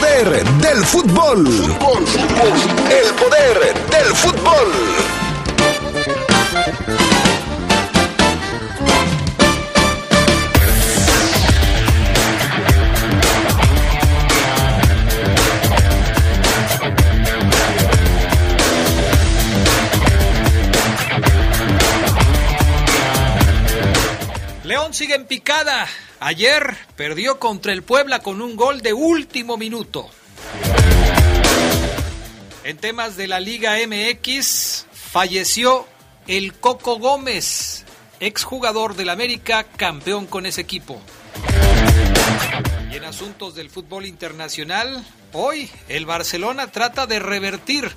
poder del fútbol. El poder del fútbol. León sigue en picada. Ayer perdió contra el Puebla con un gol de último minuto. En temas de la Liga MX, falleció el Coco Gómez, exjugador del América, campeón con ese equipo. Y en asuntos del fútbol internacional, hoy el Barcelona trata de revertir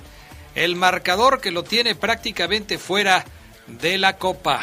el marcador que lo tiene prácticamente fuera de la Copa.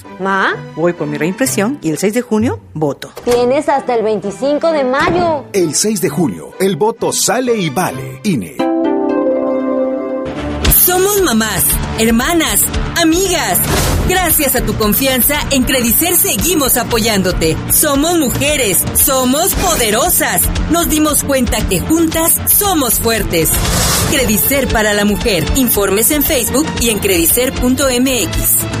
Ma, Voy por mi reimpresión y el 6 de junio voto. tienes hasta el 25 de mayo. El 6 de junio, el voto sale y vale. INE. Somos mamás, hermanas, amigas. Gracias a tu confianza, en Credicer seguimos apoyándote. Somos mujeres, somos poderosas. Nos dimos cuenta que juntas somos fuertes. Credicer para la mujer. Informes en Facebook y en credicer.mx.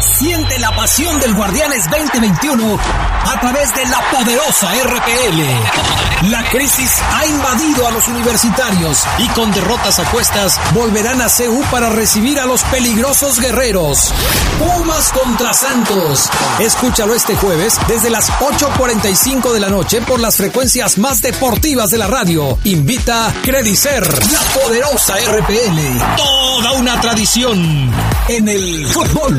Siente la pasión del Guardianes 2021 a través de la poderosa RPL. La crisis ha invadido a los universitarios y con derrotas a cuestas volverán a CEU para recibir a los peligrosos guerreros. Pumas contra Santos. Escúchalo este jueves desde las 8.45 de la noche por las frecuencias más deportivas de la radio. Invita Credicer, la poderosa RPL. Toda una tradición en el fútbol.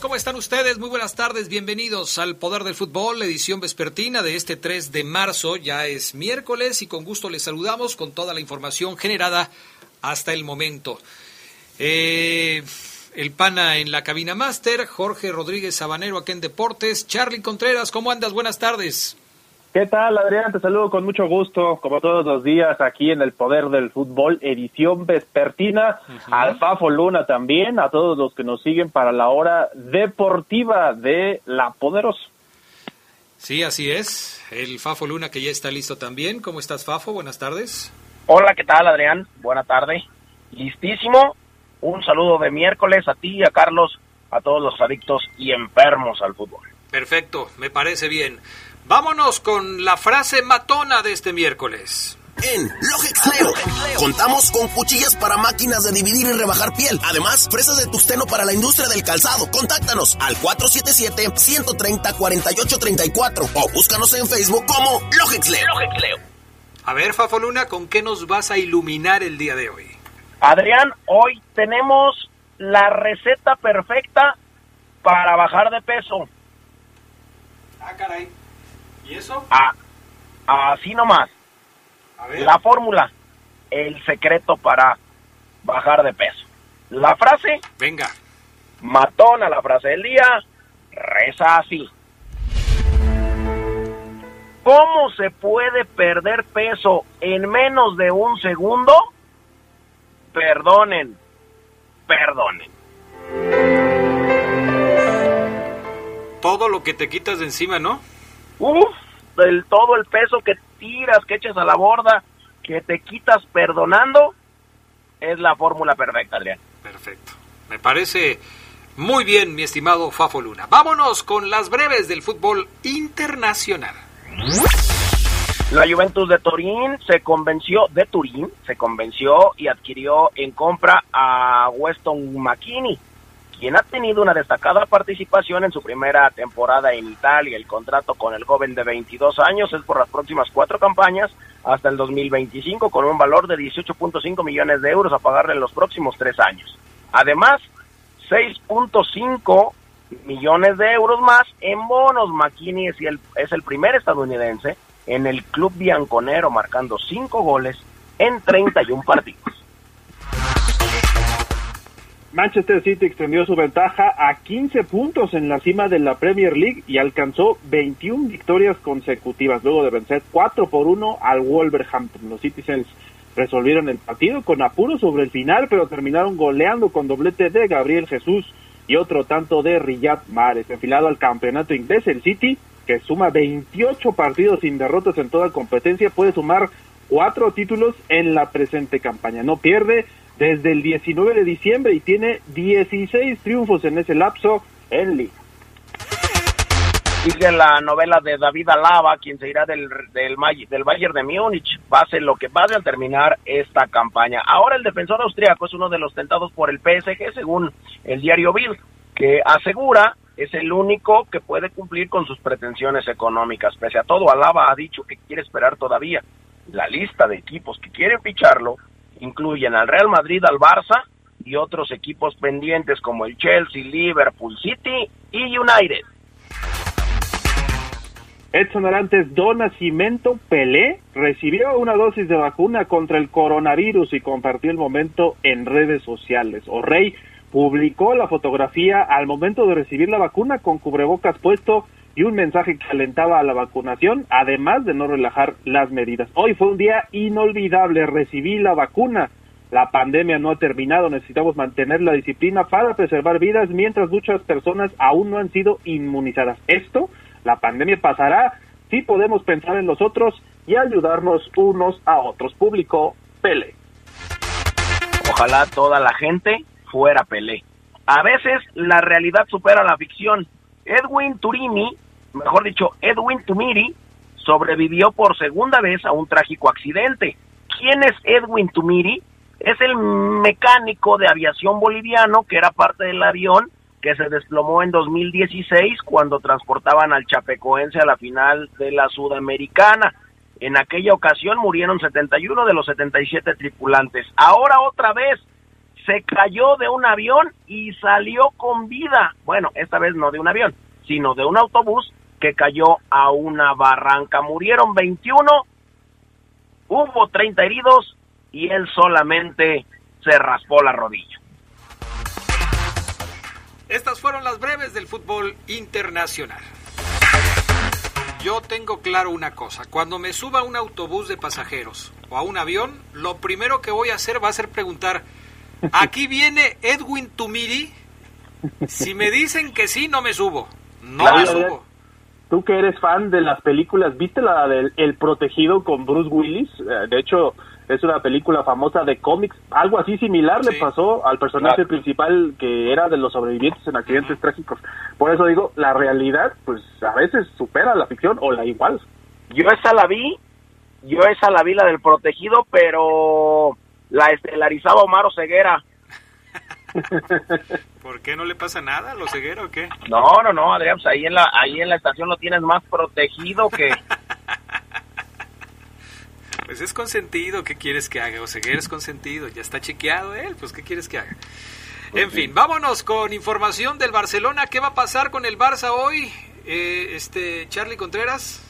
¿Cómo están ustedes? Muy buenas tardes, bienvenidos al Poder del Fútbol, edición vespertina de este 3 de marzo. Ya es miércoles y con gusto les saludamos con toda la información generada hasta el momento. Eh, el pana en la cabina máster, Jorge Rodríguez Sabanero aquí en Deportes, Charlie Contreras, ¿cómo andas? Buenas tardes. ¿Qué tal, Adrián? Te saludo con mucho gusto, como todos los días, aquí en el Poder del Fútbol, edición vespertina. Al Fafo Luna también, a todos los que nos siguen para la hora deportiva de La Poderosa. Sí, así es. El Fafo Luna que ya está listo también. ¿Cómo estás, Fafo? Buenas tardes. Hola, ¿qué tal, Adrián? Buena tarde. Listísimo. Un saludo de miércoles a ti, a Carlos, a todos los adictos y enfermos al fútbol. Perfecto, me parece bien. Vámonos con la frase matona de este miércoles. En Logex Leo contamos con cuchillas para máquinas de dividir y rebajar piel. Además, fresas de tusteno para la industria del calzado. Contáctanos al 477-130-4834 o búscanos en Facebook como Logex Leo. A ver, Fafo Luna, ¿con qué nos vas a iluminar el día de hoy? Adrián, hoy tenemos la receta perfecta para bajar de peso. Ah, caray. ¿Y eso? Ah, así nomás. A ver. La fórmula, el secreto para bajar de peso. La frase, Venga. matona la frase del día, reza así. ¿Cómo se puede perder peso en menos de un segundo? Perdonen, perdonen. Todo lo que te quitas de encima, ¿no? Uf, del todo el peso que tiras, que echas a la borda, que te quitas perdonando, es la fórmula perfecta, Adrián. Perfecto. Me parece muy bien, mi estimado Fafo Luna. Vámonos con las breves del fútbol internacional. La Juventus de Turín se convenció, de Turín, se convenció y adquirió en compra a Weston McKinney, quien ha tenido una destacada participación en su primera temporada en Italia. El contrato con el joven de 22 años es por las próximas cuatro campañas hasta el 2025 con un valor de 18.5 millones de euros a pagarle en los próximos tres años. Además, 6.5 millones de euros más en bonos. McKinney es el, es el primer estadounidense en el club bianconero marcando cinco goles en 31 partidos. Manchester City extendió su ventaja a 15 puntos en la cima de la Premier League y alcanzó 21 victorias consecutivas luego de vencer 4 por 1 al Wolverhampton. Los Citizens resolvieron el partido con apuro sobre el final, pero terminaron goleando con doblete de Gabriel Jesús y otro tanto de Riyad Mahrez. Enfilado al campeonato inglés, el City, que suma 28 partidos sin derrotas en toda competencia, puede sumar cuatro títulos en la presente campaña. No pierde desde el 19 de diciembre y tiene 16 triunfos en ese lapso en Liga. Sigue la novela de David Alaba, quien se irá del, del, del Bayern de Múnich, pase lo que pase al terminar esta campaña. Ahora el defensor austriaco es uno de los tentados por el PSG, según el diario Bill, que asegura es el único que puede cumplir con sus pretensiones económicas. Pese a todo, Alaba ha dicho que quiere esperar todavía. La lista de equipos que quieren ficharlo incluyen al Real Madrid, al Barça y otros equipos pendientes como el Chelsea, Liverpool City y United. Edson Arantes Don Nacimiento Pelé recibió una dosis de vacuna contra el coronavirus y compartió el momento en redes sociales. O'Reilly publicó la fotografía al momento de recibir la vacuna con cubrebocas puesto y un mensaje que alentaba a la vacunación, además de no relajar las medidas. Hoy fue un día inolvidable, recibí la vacuna. La pandemia no ha terminado, necesitamos mantener la disciplina para preservar vidas mientras muchas personas aún no han sido inmunizadas. Esto, la pandemia pasará si podemos pensar en los otros y ayudarnos unos a otros. Público, Pele. Ojalá toda la gente fuera Pelé. A veces la realidad supera la ficción. Edwin Turini mejor dicho, Edwin Tumiri, sobrevivió por segunda vez a un trágico accidente. ¿Quién es Edwin Tumiri? Es el mecánico de aviación boliviano que era parte del avión que se desplomó en 2016 cuando transportaban al chapecoense a la final de la Sudamericana. En aquella ocasión murieron 71 de los 77 tripulantes. Ahora otra vez se cayó de un avión y salió con vida. Bueno, esta vez no de un avión, sino de un autobús que cayó a una barranca. Murieron 21, hubo 30 heridos y él solamente se raspó la rodilla. Estas fueron las breves del fútbol internacional. Yo tengo claro una cosa, cuando me suba a un autobús de pasajeros o a un avión, lo primero que voy a hacer va a ser preguntar, ¿aquí viene Edwin Tumiri? Si me dicen que sí, no me subo. No me subo. Tú que eres fan de las películas, ¿viste la del El Protegido con Bruce Willis? Eh, de hecho, es una película famosa de cómics. Algo así similar le pasó al personaje principal que era de los sobrevivientes en accidentes trágicos. Por eso digo, la realidad, pues a veces supera la ficción o la igual. Yo esa la vi, yo esa la vi, la del Protegido, pero la estelarizaba Omar Ceguera. ¿Por qué no le pasa nada a los cegueros o qué? No, no, no, Adrián, pues ahí en la, ahí en la estación lo tienes más protegido que... pues es consentido, ¿qué quieres que haga? Oseguera es consentido, ya está chequeado él, pues ¿qué quieres que haga? En fin, vámonos con información del Barcelona. ¿Qué va a pasar con el Barça hoy? Eh, este Charlie Contreras.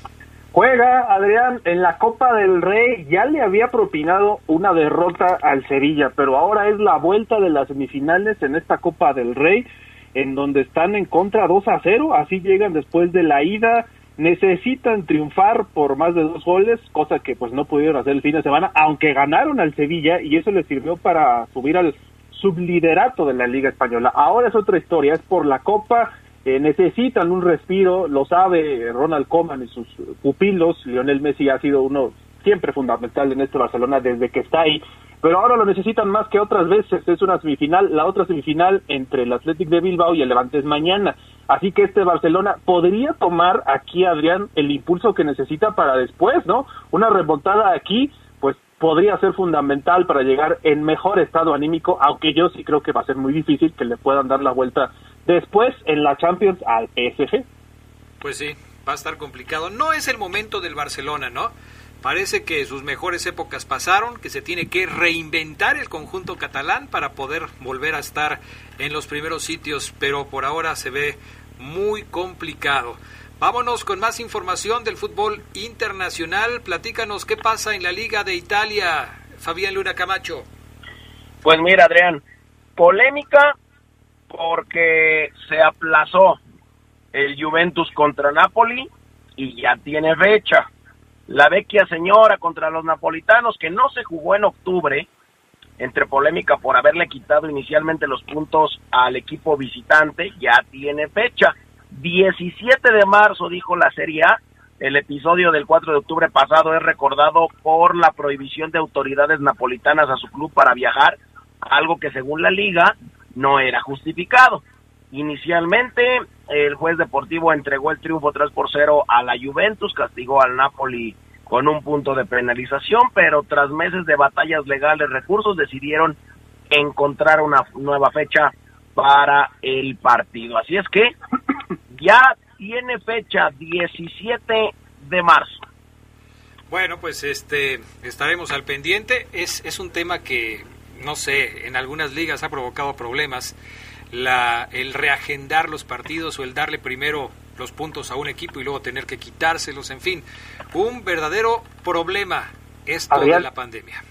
Juega Adrián en la Copa del Rey, ya le había propinado una derrota al Sevilla, pero ahora es la vuelta de las semifinales en esta Copa del Rey, en donde están en contra 2 a 0, así llegan después de la ida. Necesitan triunfar por más de dos goles, cosa que pues no pudieron hacer el fin de semana, aunque ganaron al Sevilla y eso les sirvió para subir al subliderato de la Liga Española. Ahora es otra historia, es por la Copa, eh, necesitan un respiro, lo sabe Ronald Koeman y sus pupilos, Lionel Messi ha sido uno siempre fundamental en este Barcelona desde que está ahí, pero ahora lo necesitan más que otras veces, es una semifinal, la otra semifinal entre el Athletic de Bilbao y el Levante es mañana, así que este Barcelona podría tomar aquí, Adrián, el impulso que necesita para después, ¿no? Una remontada aquí, pues podría ser fundamental para llegar en mejor estado anímico, aunque yo sí creo que va a ser muy difícil que le puedan dar la vuelta después en la Champions al PSG. Pues sí, va a estar complicado. No es el momento del Barcelona, ¿no? Parece que sus mejores épocas pasaron, que se tiene que reinventar el conjunto catalán para poder volver a estar en los primeros sitios, pero por ahora se ve muy complicado. Vámonos con más información del fútbol internacional. Platícanos qué pasa en la Liga de Italia, Fabián Luna Camacho. Pues mira, Adrián, polémica porque se aplazó el Juventus contra Napoli y ya tiene fecha. La vecchia señora contra los napolitanos que no se jugó en octubre, entre polémica por haberle quitado inicialmente los puntos al equipo visitante, ya tiene fecha. 17 de marzo, dijo la Serie A. El episodio del 4 de octubre pasado es recordado por la prohibición de autoridades napolitanas a su club para viajar, algo que según la liga no era justificado. Inicialmente, el juez deportivo entregó el triunfo 3 por 0 a la Juventus, castigó al Napoli con un punto de penalización, pero tras meses de batallas legales, recursos, decidieron encontrar una nueva fecha para el partido. Así es que ya tiene fecha 17 de marzo. Bueno, pues este estaremos al pendiente. Es, es un tema que no sé, en algunas ligas ha provocado problemas la, el reagendar los partidos o el darle primero los puntos a un equipo y luego tener que quitárselos, en fin, un verdadero problema esto de la pandemia.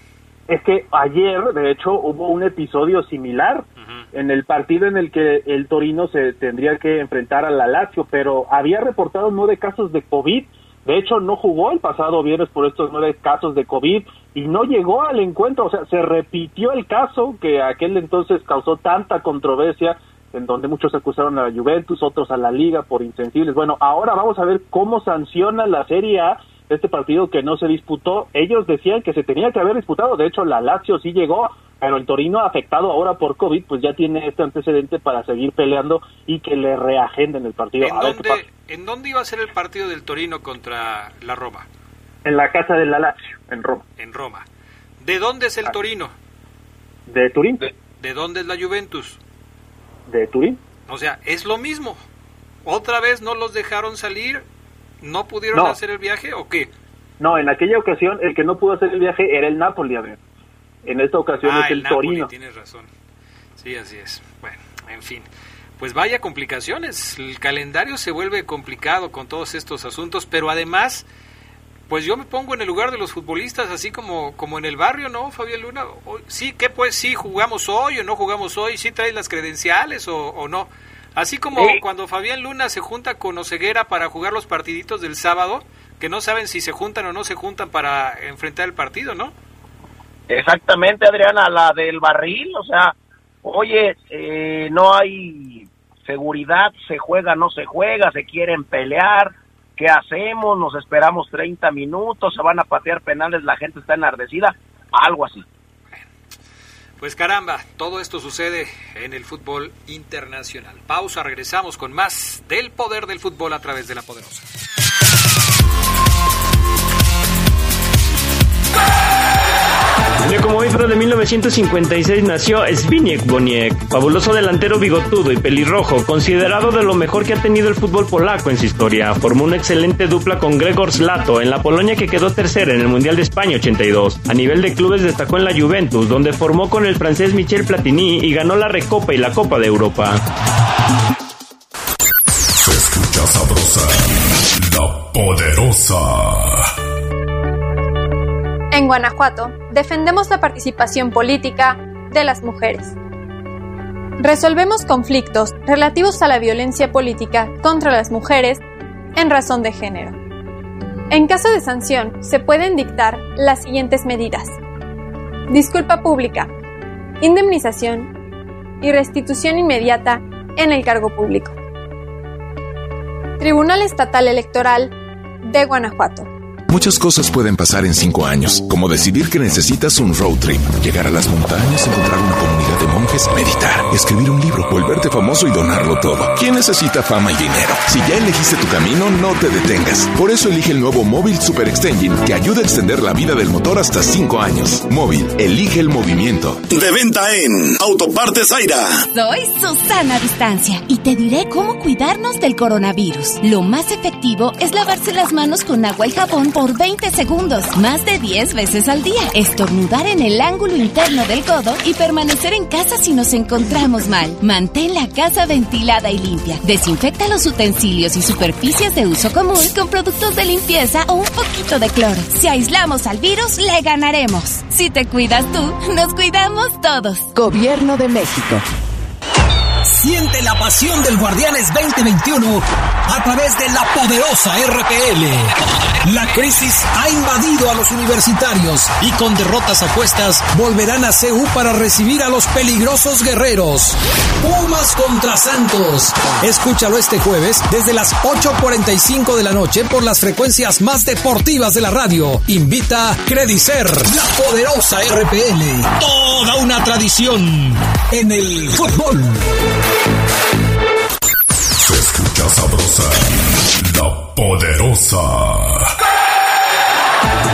Es que ayer, de hecho, hubo un episodio similar en el partido en el que el Torino se tendría que enfrentar a la Lazio, pero había reportado nueve casos de COVID. De hecho, no jugó el pasado viernes por estos nueve casos de COVID y no llegó al encuentro, o sea, se repitió el caso que aquel entonces causó tanta controversia, en donde muchos acusaron a la Juventus, otros a la Liga por insensibles. Bueno, ahora vamos a ver cómo sanciona la Serie A este partido que no se disputó. Ellos decían que se tenía que haber disputado, de hecho la Lazio sí llegó, pero el Torino afectado ahora por COVID, pues ya tiene este antecedente para seguir peleando y que le reagenden el partido. ¿En, dónde, ¿En dónde iba a ser el partido del Torino contra la Roma? En la casa de la Lazio, en Roma. En Roma. ¿De dónde es el ah. Torino? De Turín. De, dónde es la Juventus? De Turín. O sea, es lo mismo. ¿Otra vez no los dejaron salir? ¿No pudieron hacer el viaje o qué? No, en aquella ocasión el que no pudo hacer el viaje era el Napoli, a ver. En esta ocasión ah, es el, Torino. Tienes razón. Sí, así es. Bueno, en fin. Pues vaya complicaciones. El calendario se vuelve complicado con todos estos asuntos, pero además pues yo me pongo en el lugar de los futbolistas, así como, como en el barrio, ¿no, Fabián Luna? Sí, ¿qué pues? Sí, jugamos hoy o no jugamos hoy, sí traes las credenciales o, no. Así como cuando Fabián Luna se junta con Oseguera para jugar los partiditos del sábado, que no saben si se juntan o no se juntan para enfrentar el partido, ¿no? Exactamente, Adriana, la del barril, o sea, oye, eh, no hay seguridad, se juega, no se juega, se quieren pelear, ¿Qué hacemos? ¿Nos esperamos 30 minutos? ¿Se van a patear penales? ¿La gente está enardecida? Algo así. Pues caramba, todo esto sucede en el fútbol internacional. Pausa, regresamos con más del poder del fútbol a través de la poderosa. Un como hoy, pero de 1956 nació Zbigniew Boniek, fabuloso delantero bigotudo y pelirrojo, considerado de lo mejor que ha tenido el fútbol polaco en su historia. Formó una excelente dupla con Gregor Slato en la Polonia que quedó tercera en el Mundial de España 82. A nivel de clubes destacó en la Juventus, donde formó con el francés Michel Platini y ganó la Recopa y la Copa de Europa. Se escucha sabrosa, la poderosa. En Guanajuato, defendemos la participación política de las mujeres. Resolvemos conflictos relativos a la violencia política contra las mujeres en razón de género. En caso de sanción, se pueden dictar las siguientes medidas. Disculpa pública, indemnización y restitución inmediata en el cargo público. Tribunal Estatal Electoral de Guanajuato. Muchas cosas pueden pasar en cinco años, como decidir que necesitas un road trip, llegar a las montañas, encontrar una comunidad de monjes, meditar, escribir un libro, volverte famoso y donarlo todo. ¿Quién necesita fama y dinero? Si ya elegiste tu camino, no te detengas. Por eso elige el nuevo Móvil Super Extension que ayuda a extender la vida del motor hasta cinco años. Móvil, elige el movimiento. De venta en Autopartes Zaira. Soy Susana Distancia y te diré cómo cuidarnos del coronavirus. Lo más efectivo es lavarse las manos con agua y jabón por 20 segundos, más de 10 veces al día. Estornudar en el ángulo interno del codo y permanecer en casa si nos encontramos mal. Mantén la casa ventilada y limpia. Desinfecta los utensilios y superficies de uso común con productos de limpieza o un poquito de cloro. Si aislamos al virus, le ganaremos. Si te cuidas tú, nos cuidamos todos. Gobierno de México. Siente la pasión del Guardianes 2021 a través de la poderosa RPL. La crisis ha invadido a los universitarios y con derrotas apuestas volverán a CEU para recibir a los peligrosos guerreros. Pumas contra Santos. Escúchalo este jueves desde las 8.45 de la noche por las frecuencias más deportivas de la radio. Invita Credicer, la poderosa RPL. Toda una tradición en el fútbol. Se escucha sabrosa, la poderosa.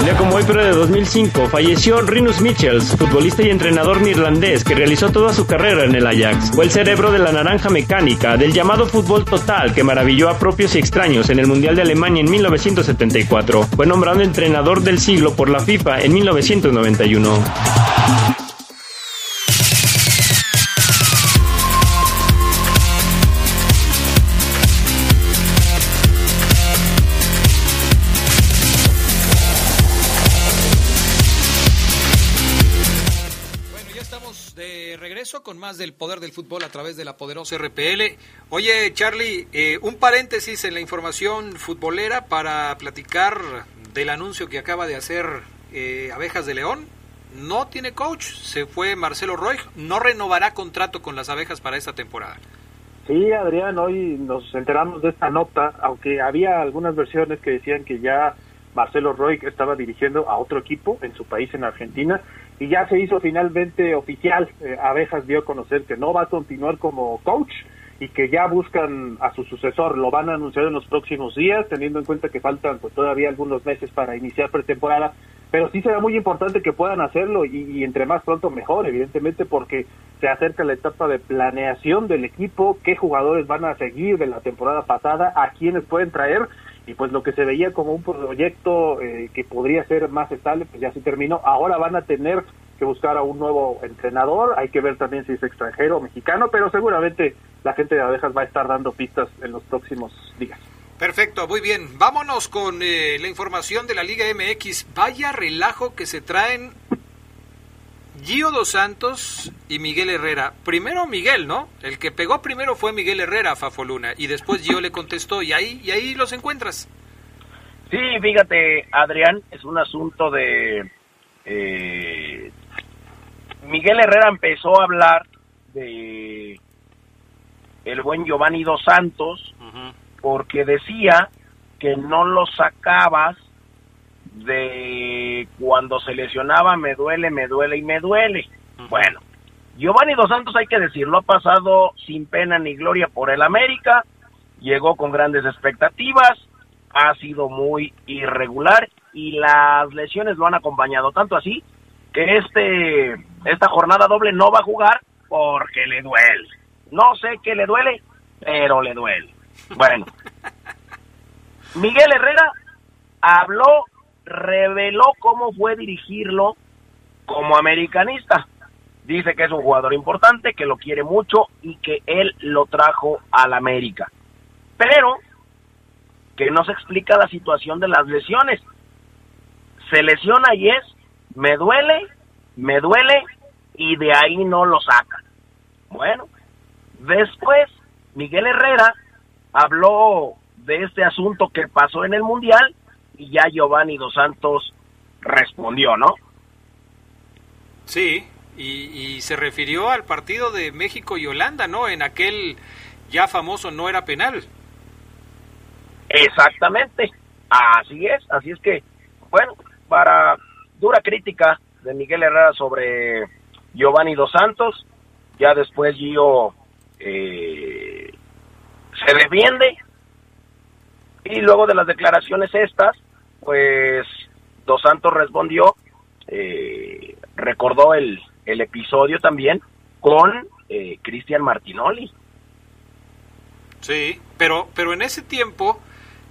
Día como hoy, pero de 2005, falleció Rinus Michels, futbolista y entrenador neerlandés que realizó toda su carrera en el Ajax. Fue el cerebro de la naranja mecánica, del llamado fútbol total que maravilló a propios y extraños en el Mundial de Alemania en 1974. Fue nombrado entrenador del siglo por la FIFA en 1991. Con más del poder del fútbol a través de la poderosa RPL. Oye, Charlie, eh, un paréntesis en la información futbolera para platicar del anuncio que acaba de hacer eh, Abejas de León. No tiene coach, se fue Marcelo Roy, no renovará contrato con las abejas para esta temporada. Sí, Adrián, hoy nos enteramos de esta nota, aunque había algunas versiones que decían que ya Marcelo Roy estaba dirigiendo a otro equipo en su país, en Argentina, y ya se hizo finalmente oficial. Eh, Abejas dio a conocer que no va a continuar como coach y que ya buscan a su sucesor. Lo van a anunciar en los próximos días, teniendo en cuenta que faltan pues todavía algunos meses para iniciar pretemporada. Pero sí será muy importante que puedan hacerlo y, y entre más pronto mejor, evidentemente, porque se acerca la etapa de planeación del equipo, qué jugadores van a seguir de la temporada pasada, a quiénes pueden traer y pues lo que se veía como un proyecto eh, que podría ser más estable, pues ya se terminó. Ahora van a tener que buscar a un nuevo entrenador, hay que ver también si es extranjero o mexicano, pero seguramente la gente de abejas va a estar dando pistas en los próximos días. Perfecto, muy bien. Vámonos con eh, la información de la Liga MX. Vaya relajo que se traen Gio Dos Santos y Miguel Herrera. Primero Miguel, ¿no? El que pegó primero fue Miguel Herrera a Fafo Luna y después Gio le contestó y ahí y ahí los encuentras. Sí, fíjate, Adrián, es un asunto de eh, Miguel Herrera empezó a hablar de el buen Giovanni Dos Santos porque decía que no lo sacabas de cuando se lesionaba me duele, me duele y me duele. Bueno, Giovanni Dos Santos hay que decirlo, ha pasado sin pena ni gloria por el América, llegó con grandes expectativas, ha sido muy irregular y las lesiones lo han acompañado tanto así que este esta jornada doble no va a jugar porque le duele. No sé qué le duele, pero le duele. Bueno, Miguel Herrera habló reveló cómo fue dirigirlo como americanista. Dice que es un jugador importante, que lo quiere mucho y que él lo trajo al América. Pero que no se explica la situación de las lesiones. Se lesiona y es, me duele, me duele y de ahí no lo sacan. Bueno, después Miguel Herrera habló de este asunto que pasó en el Mundial y ya Giovanni Dos Santos respondió, ¿no? Sí, y, y se refirió al partido de México y Holanda, ¿no? En aquel ya famoso no era penal. Exactamente, así es, así es que, bueno, para dura crítica de Miguel Herrera sobre Giovanni Dos Santos, ya después Gio eh, se defiende y luego de las declaraciones estas, pues Dos Santos respondió, eh, recordó el, el episodio también con eh, Cristian Martinoli. Sí, pero, pero en ese tiempo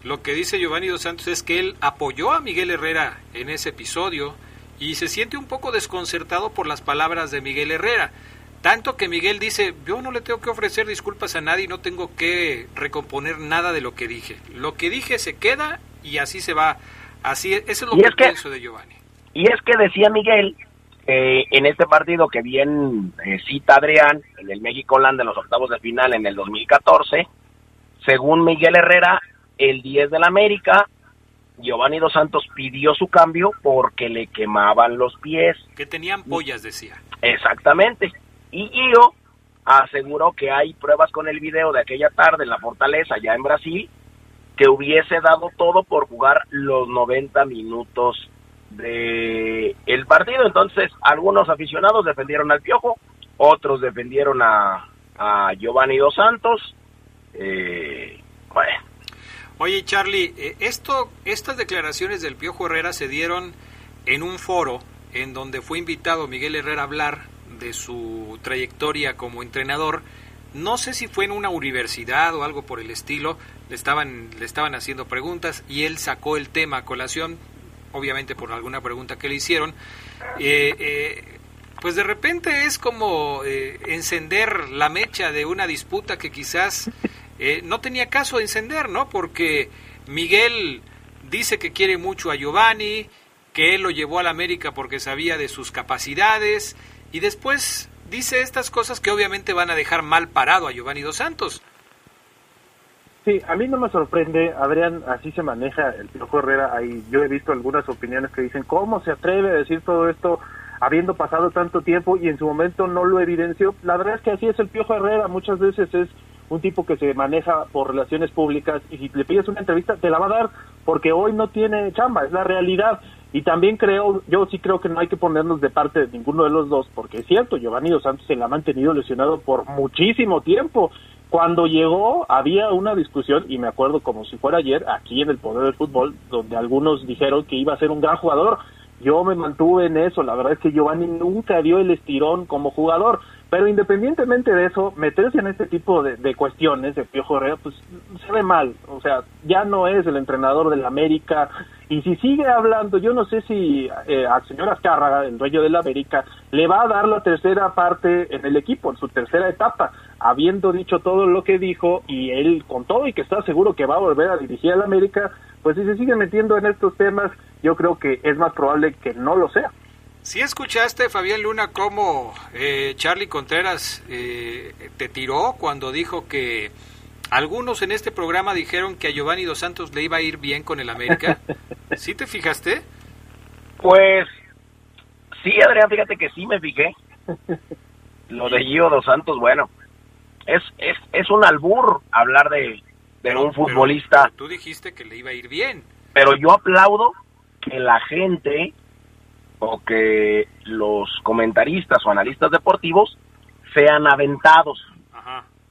lo que dice Giovanni Dos Santos es que él apoyó a Miguel Herrera en ese episodio y se siente un poco desconcertado por las palabras de Miguel Herrera. Tanto que Miguel dice, yo no le tengo que ofrecer disculpas a nadie, no tengo que recomponer nada de lo que dije. Lo que dije se queda y así se va. Así es, eso es lo Y que, es que- pienso de Giovanni. Y es que decía Miguel, eh, en este partido que bien eh, cita Adrián, en el México-Holanda en los octavos de final en el 2014, según Miguel Herrera, el 10 del América, Giovanni Dos Santos pidió su cambio porque le quemaban los pies. Que tenían pollas, decía. Exactamente. Y Gio aseguró que hay pruebas con el video de aquella tarde en la Fortaleza, ya en Brasil, que hubiese dado todo por jugar los 90 minutos de el partido. Entonces, algunos aficionados defendieron al Piojo, otros defendieron a, a Giovanni Dos Santos. Eh, bueno, Oye, Charlie, eh, esto, estas declaraciones del Piojo Herrera se dieron en un foro en donde fue invitado Miguel Herrera a hablar de su trayectoria como entrenador. No sé si fue en una universidad o algo por el estilo. Le estaban, le estaban haciendo preguntas y él sacó el tema a colación, obviamente por alguna pregunta que le hicieron. Eh, eh, pues de repente es como eh, encender la mecha de una disputa que quizás no tenía caso de encender, ¿no? Porque Miguel dice que quiere mucho a Giovanni, que él lo llevó a la América porque sabía de sus capacidades y después dice estas cosas que obviamente van a dejar mal parado a Giovanni Dos Santos. Sí, a mí no me sorprende, Adrián, así se maneja el Piojo Herrera. Ahí yo he visto algunas opiniones que dicen, ¿cómo se atreve a decir todo esto habiendo pasado tanto tiempo y en su momento no lo evidenció? La verdad es que así es el Piojo Herrera, muchas veces es un tipo que se maneja por relaciones públicas y si le pides una entrevista te la va a dar porque hoy no tiene chamba, es la realidad. Y también creo, yo sí creo que no hay que ponernos de parte de ninguno de los dos, porque es cierto, Giovanni Dos Santos se la ha mantenido lesionado por muchísimo tiempo. Cuando llegó había una discusión, y me acuerdo como si fuera ayer, aquí en el Poder del Fútbol, donde algunos dijeron que iba a ser un gran jugador. Yo me mantuve en eso, la verdad es que Giovanni nunca dio el estirón como jugador, pero independientemente de eso, meterse en este tipo de, cuestiones de Piojo Herrera, pues se ve mal, o sea, ya no es el entrenador del América, y si sigue hablando, yo no sé si eh, al señor Azcárraga, el dueño del América, le va a dar la tercera parte en el equipo, en su tercera etapa, habiendo dicho todo lo que dijo, y él con todo y que está seguro que va a volver a dirigir al América, pues si se sigue metiendo en estos temas, yo creo que es más probable que no lo sea. Si escuchaste, Fabián Luna, cómo eh, Charlie Contreras eh, te tiró cuando dijo que algunos en este programa dijeron que a Giovanni Dos Santos le iba a ir bien con el América? ¿Sí te fijaste? Pues sí, Adrián, fíjate que sí me fijé. Lo de Gio Dos Santos, bueno, es, es, es un albur hablar de, de un futbolista, Tú dijiste que le iba a ir bien. pero yo aplaudo que la gente o que los comentaristas o analistas deportivos sean aventados,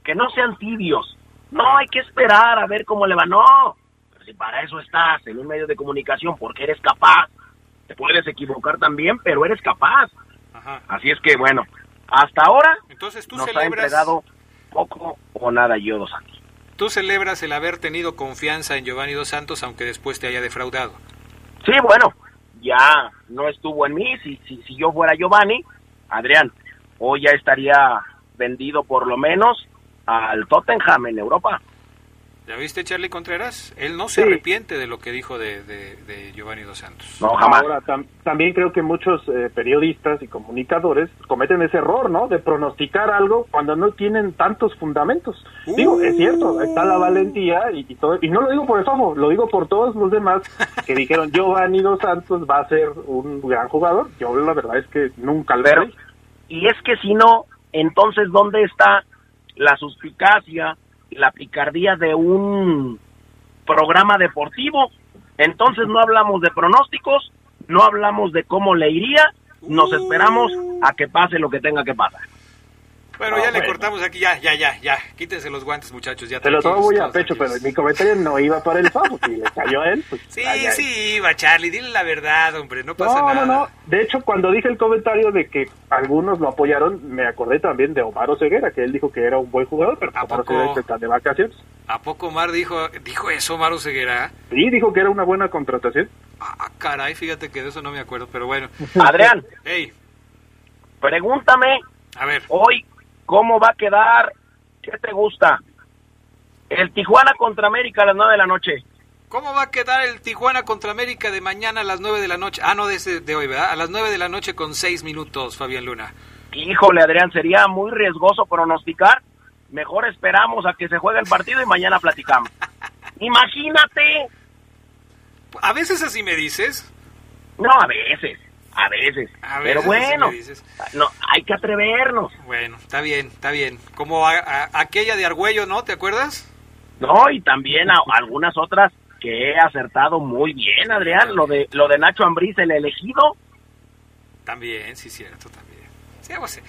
que no sean tibios. No, hay que esperar a ver cómo le va. No, pero si para eso estás en un medio de comunicación, porque eres capaz. Te puedes equivocar también, pero eres capaz. Así es que, bueno, hasta ahora Entonces tú nos ha celebras, entregado poco o nada yo Dos Santos. Tú celebras el haber tenido confianza en Giovanni Dos Santos aunque después te haya defraudado. Sí, bueno, ya no estuvo en mí. Si, si, si yo fuera Giovanni, Adrián, hoy ya estaría vendido por lo menos al Tottenham en Europa. ¿Ya viste Charlie Contreras? Él no se Sí. arrepiente de lo que dijo de, de- de Giovanni Dos Santos. Ahora, tam- también creo que muchos eh, periodistas y comunicadores cometen ese error, ¿no? De pronosticar algo cuando no tienen tantos fundamentos. Digo, es cierto, está la valentía y, y todo. Y no lo digo por el Fafo, lo digo por todos los demás que dijeron Giovanni Dos Santos va a ser un gran jugador. Yo la verdad es que nunca lo Pero-. Y es que si no, entonces, ¿dónde está la suspicacia, la picardía de un programa deportivo? Entonces no hablamos de pronósticos, no hablamos de cómo le iría, nos esperamos a que pase lo que tenga que pasar. Bueno, Ah, ya le cortamos aquí, ya, ya, ya, ya. Quítense los guantes, muchachos, ya Se lo tomo muy a pecho, pero mi comentario no iba para el Fafo. Si le cayó a él, pues. Sí, ay, ay. sí, iba, Charlie, dile la verdad, hombre, no pasa No, nada. no, no. De hecho, cuando dije el comentario de que algunos lo apoyaron, me acordé también de Omar Ceguera, que él dijo que era un buen jugador, pero Omar poco? Ceguera está de vacaciones. ¿A poco Omar dijo, dijo eso, Maru Ceguera? Sí, dijo que era una buena contratación. Ah, caray, fíjate que de eso no me acuerdo, pero bueno. Adrián, Hey, pregúntame a ver, hoy cómo va a quedar, qué te gusta. El Tijuana contra América a las 9 de la noche. ¿cómo va a quedar el Tijuana contra América de mañana a las 9 de la noche? Ah, no, de, ese- de hoy, ¿verdad? A las 9 de la noche con 6 minutos, Fabián Luna. Híjole, Adrián, sería muy riesgoso pronosticar. Mejor esperamos a que se juegue el partido y mañana platicamos. Imagínate. A veces así me dices. No, a veces, a veces. A Pero veces así bueno, no, hay que atrevernos. Bueno, está bien, está bien. Como a- a- aquella de Argüello, ¿no? ¿Te acuerdas? No, y también a algunas otras que he acertado muy bien, Adrián. Lo de lo de Nacho Ambriz, el elegido. También, sí, cierto, también. Sí, pues,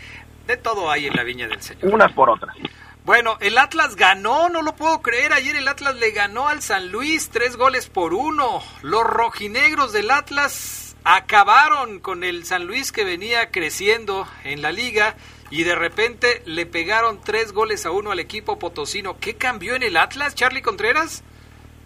de todo hay en la viña del Señor. Unas por otras. Bueno, el Atlas ganó, no lo puedo creer. Ayer el Atlas le ganó al San Luis tres goles por uno. Los rojinegros del Atlas acabaron con el San Luis que venía creciendo en la liga y de repente le pegaron tres goles a uno al equipo potosino. ¿Qué cambió en el Atlas, Charlie Contreras?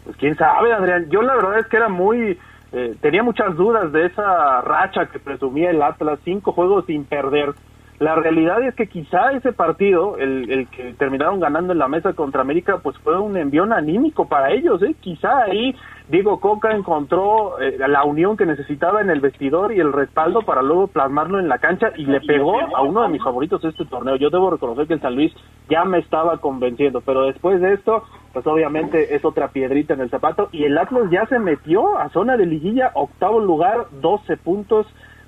Pues quién sabe, Adrián. Yo la verdad es que era muy... eh, tenía muchas dudas de esa racha que presumía el Atlas, cinco juegos sin perder. La realidad es que quizá ese partido, el, el que terminaron ganando en la mesa contra América, pues fue un envión anímico para ellos. ¿eh? Quizá ahí Diego Coca encontró eh, la unión que necesitaba en el vestidor y el respaldo para luego plasmarlo en la cancha y le pegó a uno de mis favoritos este torneo. Yo debo reconocer que el San Luis ya me estaba convenciendo, pero después de esto, pues obviamente es otra piedrita en el zapato y el Atlas ya se metió a zona de liguilla, octavo lugar, 12 puntos.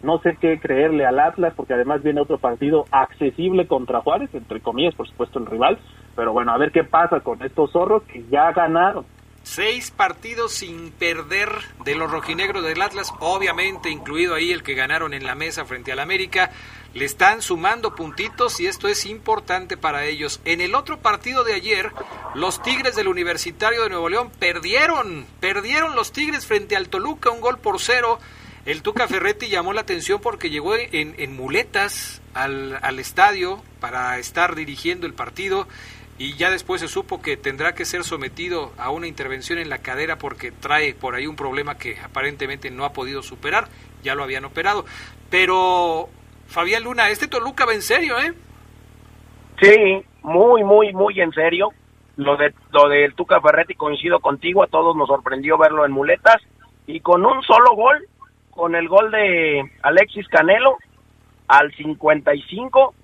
No sé qué creerle al Atlas, porque además viene otro partido accesible contra Juárez, entre comillas, por supuesto, el rival. Pero bueno, a ver qué pasa con estos zorros que ya ganaron. Seis partidos sin perder de los rojinegros del Atlas, obviamente incluido ahí el que ganaron en la mesa frente al América. Le están sumando puntitos y esto es importante para ellos. En el otro partido de ayer, los Tigres del Universitario de Nuevo León perdieron. Perdieron los Tigres frente al Toluca, un gol por cero. El Tuca Ferretti llamó la atención porque llegó en, muletas al, al estadio para estar dirigiendo el partido y ya después se supo que tendrá que ser sometido a una intervención en la cadera porque trae por ahí un problema que aparentemente no ha podido superar, ya lo habían operado. Pero, Fabián Luna, este Toluca va en serio, ¿eh? Sí, muy, muy, muy en serio. Lo de lo del Tuca Ferretti coincido contigo, a todos nos sorprendió verlo en muletas y con un solo gol, con el gol de Alexis Canelo al 55,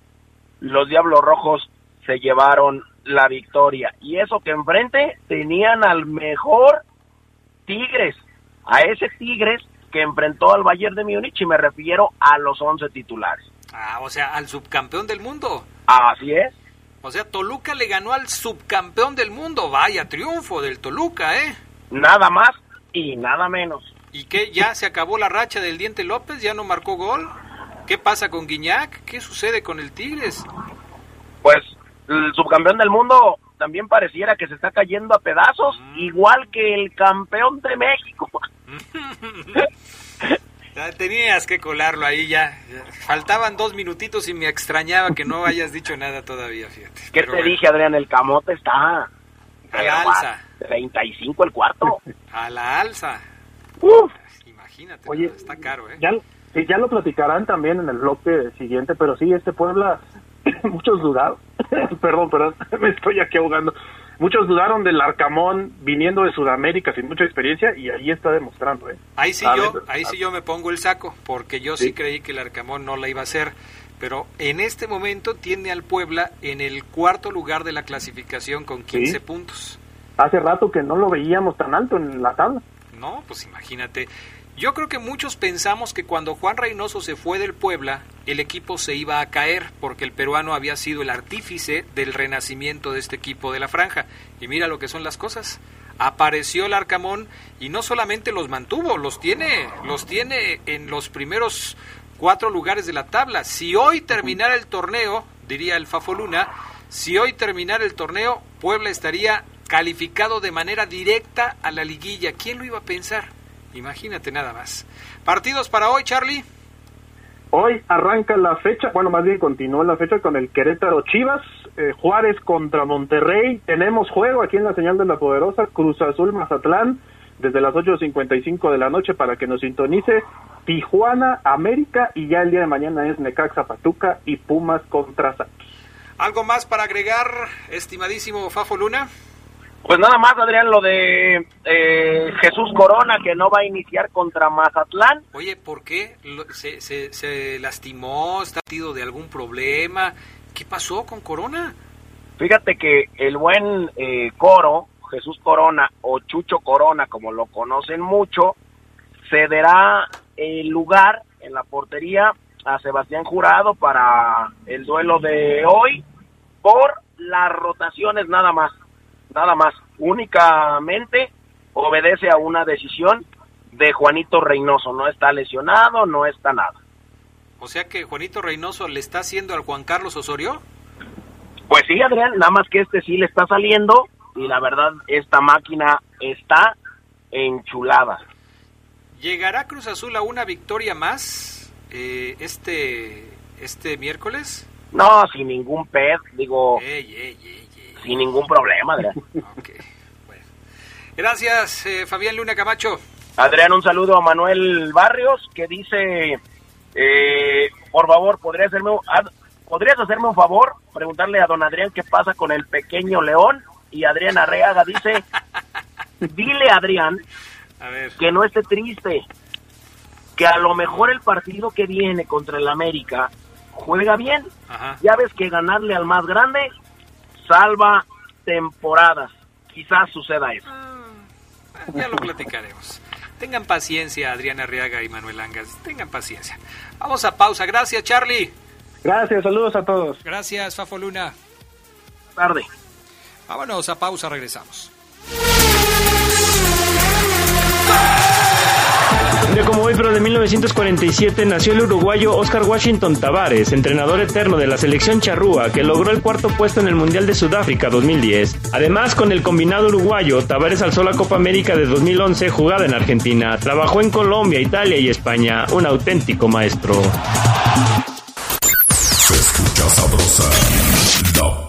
los Diablos Rojos se llevaron la victoria. Y eso que enfrente tenían al mejor Tigres, a ese Tigres que enfrentó al Bayern de Múnich y me refiero a los 11 titulares. Ah, o sea, al subcampeón del mundo. Así es. O sea, Toluca le ganó al subcampeón del mundo. Vaya triunfo del Toluca, ¿eh? Nada más y nada menos. ¿Y qué? ¿Ya se acabó la racha del Diente López? ¿Ya no marcó gol? ¿Qué pasa con Guiñac? ¿Qué sucede con el Tigres? Pues el subcampeón del mundo también pareciera que se está cayendo a pedazos, igual que el campeón de México. Tenías que colarlo ahí ya. Faltaban dos minutitos y me extrañaba que no hayas dicho nada todavía, fíjate. ¿Qué Pero te bueno, dije, Adrián? El camote está... A la alza. 35 el cuarto. A la alza. Uf. Imagínate, Oye, está caro, ¿eh? Ya, sí, ya lo platicarán también en el bloque siguiente, pero sí, este Puebla, muchos dudaron, perdón, perdón, me estoy aquí ahogando. muchos dudaron del Arcamón viniendo de Sudamérica sin mucha experiencia y ahí está demostrando. ¿eh? Ahí sí, yo, ahí sí yo me pongo el saco, porque yo sí, creí que el Arcamón no la iba a hacer. Pero en este momento tiene al Puebla en el cuarto lugar de la clasificación con 15 puntos. Hace rato que no lo veíamos tan alto en la tabla. No, pues imagínate. Yo creo que muchos pensamos que cuando Juan Reynoso se fue del Puebla, el equipo se iba a caer porque el peruano había sido el artífice del renacimiento de este equipo de la franja. Y mira lo que son las cosas. Apareció el Arcamón y no solamente los mantuvo, los tiene, los tiene en los primeros cuatro lugares de la tabla. Si hoy terminara el torneo, diría el Fafoluna, si hoy terminara el torneo, Puebla estaría calificado de manera directa a la liguilla. ¿Quién lo iba a pensar? Imagínate nada más. Partidos para hoy, Charlie. Hoy arranca la fecha, bueno, más bien continúa la fecha con el Querétaro Chivas, eh, Juárez contra Monterrey. Tenemos juego aquí en la señal de la poderosa Cruz Azul Mazatlán desde las 8.55 de la noche para que nos sintonice Tijuana, América y ya el día de mañana es Necaxa Patuca y Pumas contra Santos. ¿Algo más para agregar, estimadísimo Fafo Luna? Pues nada más, Adrián, lo de eh, Jesús Corona, que no va a iniciar contra Mazatlán. Oye, ¿por qué? ¿Se, se, lastimó? ¿Está tido de algún problema? ¿Qué pasó con Corona? Fíjate que el buen eh, Coro, Jesús Corona, o Chucho Corona, como lo conocen mucho, cederá el lugar en la portería a Sebastián Jurado para el duelo de hoy por las rotaciones nada más nada más, únicamente obedece a una decisión de Juanito Reynoso, no está lesionado, no está nada. O sea que Juanito Reynoso le está haciendo al Juan Carlos Osorio. Pues sí, Adrián, nada más que este sí le está saliendo y la verdad esta máquina está enchulada. ¿Llegará Cruz Azul a una victoria más eh, este este miércoles? No, sin ningún pez, digo sin ningún problema, Adrián. Gracias, eh, Fabián Luna Camacho. Adrián, un saludo a Manuel Barrios que dice, eh, por favor, ¿podría hacerme, ¿podrías hacerme un favor? Preguntarle a don Adrián qué pasa con el pequeño león. Y Adrián Arreaga dice, dile a Adrián que no esté triste, que a lo mejor el partido que viene contra el América juega bien. Ya ves que ganarle al más grande salva temporadas. Quizás suceda eso. Ah, ya lo platicaremos. Tengan paciencia, Adriana Arriaga y Manuel Angas. Tengan paciencia. Vamos a pausa. Gracias, Charlie. Gracias, saludos a todos. Gracias, Fafo Luna. Tarde. Vámonos a pausa, regresamos. Un día como hoy, pero de 1947, nació el uruguayo Oscar Washington Tavares, entrenador eterno de la selección charrúa, que logró el cuarto puesto en el Mundial de Sudáfrica 2010. Además, con el combinado uruguayo, Tavares alzó la Copa América de 2011 jugada en Argentina. Trabajó en Colombia, Italia y España. Un auténtico maestro.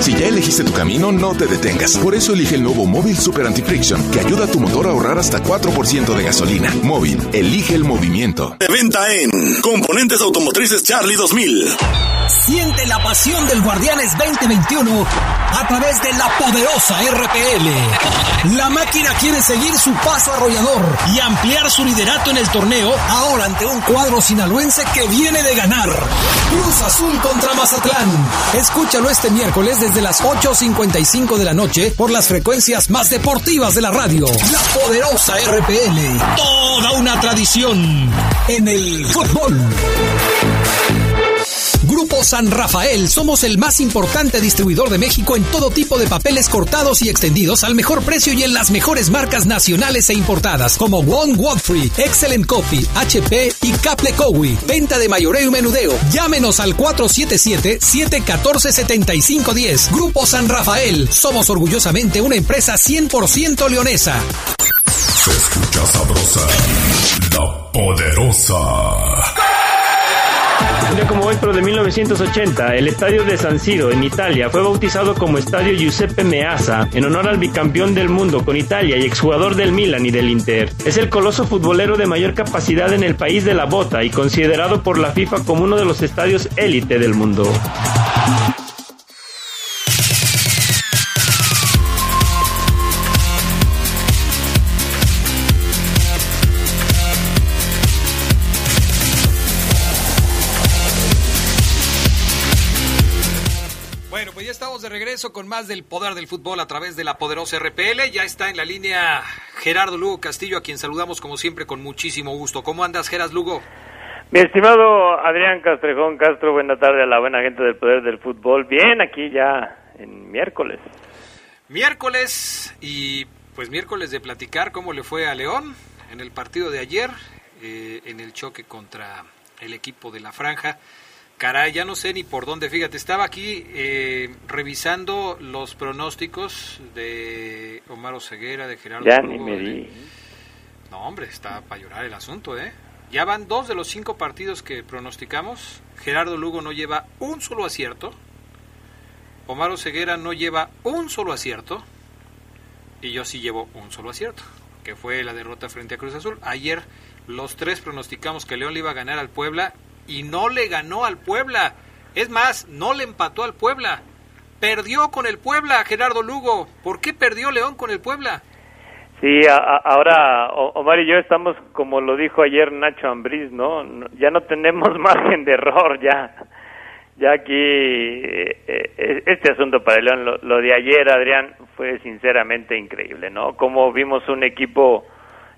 Si ya elegiste tu camino, no te detengas. Por eso elige el nuevo Móvil Super Anti-Friction, que ayuda a tu motor a ahorrar hasta 4% de gasolina. Móvil, elige el movimiento. De venta en Componentes Automotrices Charlie 2000. Siente la pasión del Guardianes 2021 a través de la poderosa RPL. La máquina quiere seguir su paso arrollador y ampliar su liderato en el torneo ahora ante un cuadro sinaloense que viene de ganar. Cruz Azul contra Mazatlán. Escúchalo este miércoles desde las 8.55 de la noche por las frecuencias más deportivas de la radio. La poderosa RPL. Toda una tradición en el fútbol. Grupo San Rafael, somos el más importante distribuidor de México en todo tipo de papeles cortados y extendidos al mejor precio y en las mejores marcas nacionales e importadas como One Godfrey, Excellent Copy, HP y Caple Cowie. Venta de mayoreo y menudeo. Llámenos al 477-714-7510. Grupo San Rafael, somos orgullosamente una empresa 100% leonesa. Se escucha sabrosa, la poderosa. Día como hoy, pero de 1980, el estadio de San Siro, en Italia, fue bautizado como Estadio Giuseppe Meazza, en honor al bicampeón del mundo con Italia y exjugador del Milan y del Inter. Es el coloso futbolero de mayor capacidad en el país de la bota y considerado por la FIFA como uno de los estadios élite del mundo. De regreso con más del poder del fútbol a través de la poderosa RPL. Ya está en la línea Gerardo Lugo Castillo, a quien saludamos como siempre con muchísimo gusto. ¿Cómo andas, Geras Lugo? Mi estimado Adrián Castrejón Castro, buena tarde a la buena gente del poder del fútbol. Bien, aquí ya en miércoles. Miércoles y pues miércoles de platicar cómo le fue a León en el partido de ayer, eh, en el choque contra el equipo de la franja. Caray, ya no sé ni por dónde, fíjate, estaba aquí eh, revisando los pronósticos de Omar Oseguera, de Gerardo Ya ni me de-. No, hombre, está para llorar el asunto, ¿eh? Ya van dos de los cinco partidos que pronosticamos. Gerardo Lugo no lleva un solo acierto. Omar Ceguera no lleva un solo acierto. Y yo sí llevo un solo acierto, que fue la derrota frente a Cruz Azul. Ayer los tres pronosticamos que León le iba a ganar al Puebla y no le ganó al Puebla. Es más, no le empató al Puebla. Perdió con el Puebla, Gerardo Lugo. ¿Por qué perdió León con el Puebla? Sí, a- ahora Omar y yo estamos, como lo dijo ayer Nacho Ambriz, ¿no? Ya no tenemos margen de error, ya. Ya aquí, eh, eh, este asunto para León, lo, lo de ayer, Adrián, fue sinceramente increíble, ¿no? Como vimos un equipo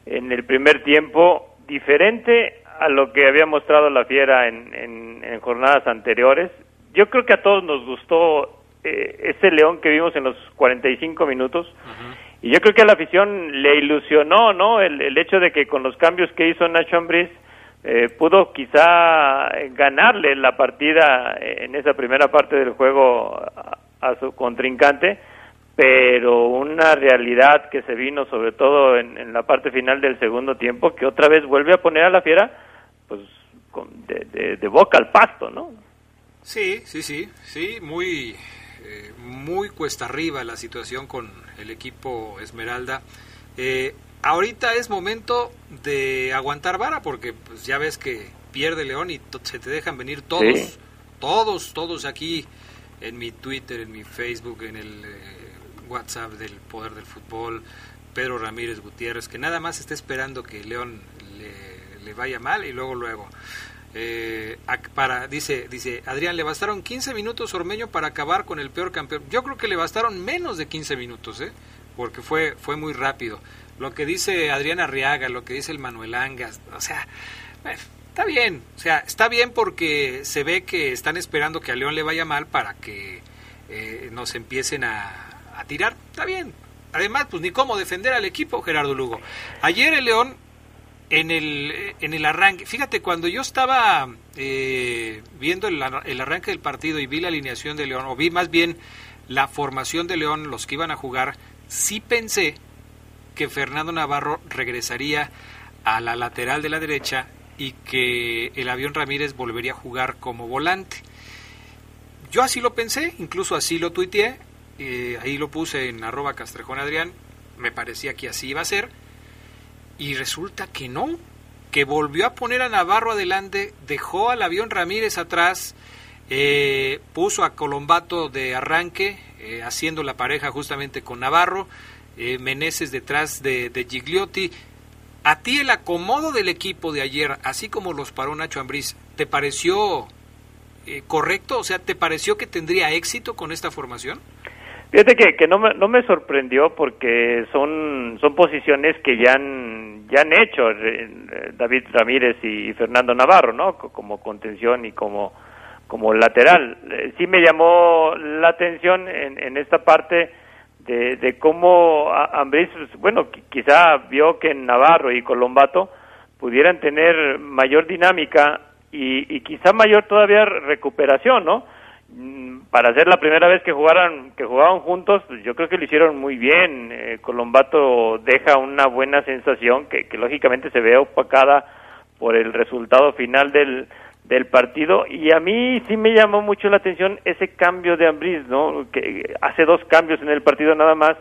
en el primer tiempo diferente a lo que había mostrado la Fiera en, en- en jornadas anteriores. Yo creo que a todos nos gustó eh, ese León que vimos en los 45 minutos. Y yo creo que a la afición le ilusionó, ¿no? El, el hecho de que con los cambios que hizo Nacho Ambriz eh, pudo quizá ganarle la partida en esa primera parte del juego a, a su contrincante, pero una realidad que se vino sobre todo en, en la parte final del segundo tiempo que otra vez vuelve a poner a la fiera pues con- de, de- de boca al pasto, ¿no? Sí, sí, sí, sí, muy, eh, muy cuesta arriba la situación con el equipo Esmeralda. Eh, ahorita es momento de aguantar vara porque pues, ya ves que pierde León y se te dejan venir todos, Sí. todos, todos aquí en mi Twitter, en mi Facebook, en el eh, WhatsApp del Poder del Fútbol, Pedro Ramírez Gutiérrez, que nada más está esperando que León le, le vaya mal y luego, luego. Eh, para dice dice Adrián le bastaron 15 minutos Ormeño para acabar con el peor campeón yo creo que le bastaron menos de 15 minutos ¿eh? porque fue fue muy rápido. Lo que dice Adrián Arriaga lo que dice el Manuel Angas o sea bueno, está bien. O sea está bien porque se ve que están esperando que a León le vaya mal para que eh, nos empiecen a, a tirar. Está bien. Además pues ni cómo defender al equipo Gerardo Lugo. Ayer el León en el, en el arranque, fíjate, cuando yo estaba eh, viendo el, el arranque del partido y vi la alineación de León, o vi más bien la formación de León, los que iban a jugar, sí pensé que Fernando Navarro regresaría a la lateral de la derecha y que el avión Ramírez volvería a jugar como volante. Yo así lo pensé, incluso así lo tuiteé, eh, ahí lo puse en arroba castrejón Adrián, me parecía que así iba a ser, y resulta que no, que volvió a poner a Navarro adelante, dejó al avión Ramírez atrás, eh, puso a Colombato de arranque, eh, haciendo la pareja justamente con Navarro, eh, Meneses detrás de, Gigliotti. ¿A ti el acomodo del equipo de ayer, así como los paró Nacho Ambriz, te pareció eh, correcto? O sea, ¿te pareció que tendría éxito con esta formación? Fíjate que, que no, me, no me sorprendió porque son, son posiciones que ya han, ya han hecho eh, David Ramírez y Fernando Navarro, ¿no? Co- Como contención y como, como lateral. Eh, Sí me llamó la atención en, en esta parte de, de cómo Ambriz, pues, bueno, qui- quizá vio que Navarro y Colombato pudieran tener mayor dinámica y, y quizá mayor todavía recuperación, ¿no? Mm, para ser la primera vez que jugaran que jugaban juntos pues, yo creo que lo hicieron muy bien Eh, Colombato deja una buena sensación que, lógicamente se ve opacada por el resultado final del, del partido y a mí sí me llamó mucho la atención ese cambio de Ambriz, ¿no? Que hace dos cambios en el partido nada más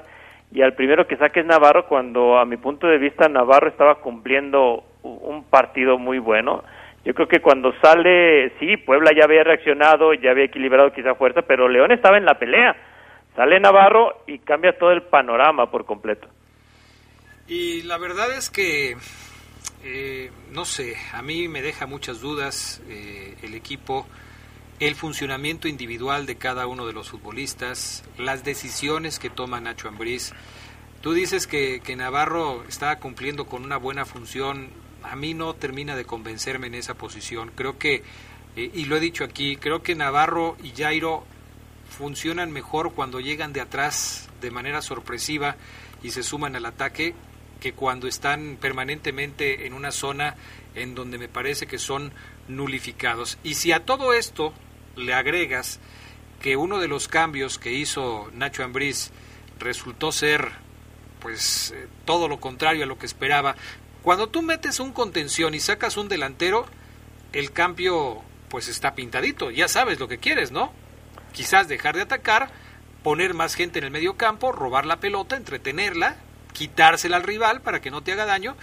y al primero que saque es Navarro cuando a mi punto de vista Navarro estaba cumpliendo un partido muy bueno. Yo creo que cuando sale, sí, Puebla ya había reaccionado, ya había equilibrado quizá fuerza, pero León estaba en la pelea. Sale Navarro y cambia todo el panorama por completo. Y la verdad es que eh, no sé, a mí me deja muchas dudas eh, el equipo, el funcionamiento individual de cada uno de los futbolistas, las decisiones que toma Nacho Ambriz. Tú dices que, que Navarro está cumpliendo con una buena función. A mí no termina de convencerme en esa posición. Creo que, eh, y lo he dicho aquí, creo que Navarro y Jairo funcionan mejor cuando llegan de atrás de manera sorpresiva y se suman al ataque que cuando están permanentemente en una zona en donde me parece que son nulificados. Y si a todo esto le agregas que uno de los cambios que hizo Nacho Ambriz resultó ser pues eh, todo lo contrario a lo que esperaba, cuando tú metes un contención y sacas un delantero, el cambio pues está pintadito, ya sabes lo que quieres, ¿no? Quizás dejar de atacar, poner más gente en el medio campo, robar la pelota, entretenerla quitársela al rival para que no te haga daño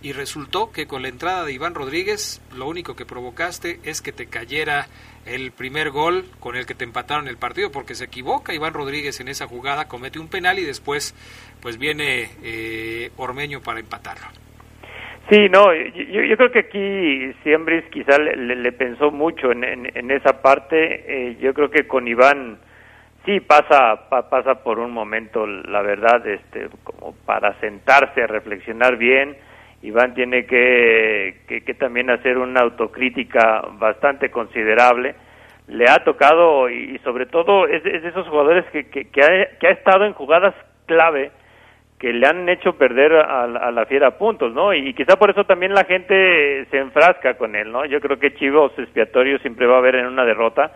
y resultó que con la entrada de Iván Rodríguez lo único que provocaste es que te cayera el primer gol con el que te empataron el partido porque se equivoca Iván Rodríguez en esa jugada, comete un penal y después pues viene eh, Ormeño para empatarlo. Sí, no, yo, creo que aquí Siembris quizá le, pensó mucho en, esa parte, eh, yo creo que con Iván sí pasa pasa por un momento la verdad este como para sentarse a reflexionar bien. Iván tiene que, que, también hacer una autocrítica bastante considerable. Le ha tocado y, sobre todo es, de esos jugadores que, que, ha, que ha estado en jugadas clave que le han hecho perder a, a, la fiera puntos, ¿no? Y quizá por eso también la gente se enfrasca con él, ¿no? Yo creo que Chivos expiatorio siempre va a haber en una derrota,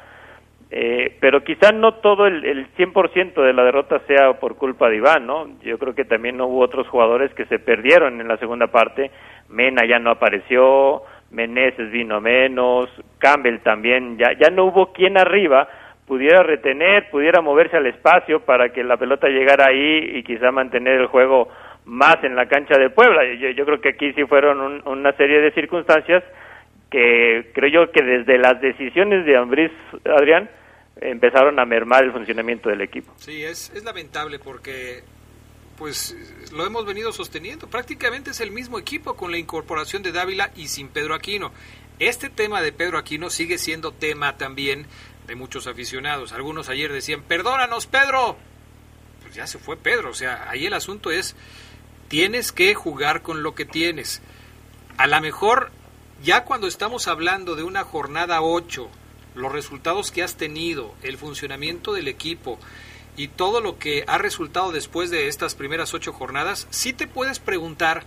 eh, pero quizá no todo el, el 100% de la derrota sea por culpa de Iván, ¿no? Yo creo que también hubo otros jugadores que se perdieron en la segunda parte. Mena ya no apareció, Meneses vino menos, Campbell también, ya, ya no hubo quien arriba pudiera retener, pudiera moverse al espacio para que la pelota llegara ahí y quizá mantener el juego más en la cancha de Puebla. Yo, creo que aquí sí fueron una serie de circunstancias que creo yo que desde las decisiones de Ambriz, Adrián, empezaron a mermar el funcionamiento del equipo. Sí, es, es lamentable porque pues lo hemos venido sosteniendo. Prácticamente es el mismo equipo con la incorporación de Dávila y sin Pedro Aquino. Este tema de Pedro Aquino sigue siendo tema también de muchos aficionados. Algunos ayer decían, perdónanos Pedro. Pues ya se fue Pedro. O sea, ahí el asunto es, tienes que jugar con lo que tienes. A lo mejor ya cuando estamos hablando de una jornada 8, los resultados que has tenido, el funcionamiento del equipo y todo lo que ha resultado después de estas primeras ocho jornadas, sí te puedes preguntar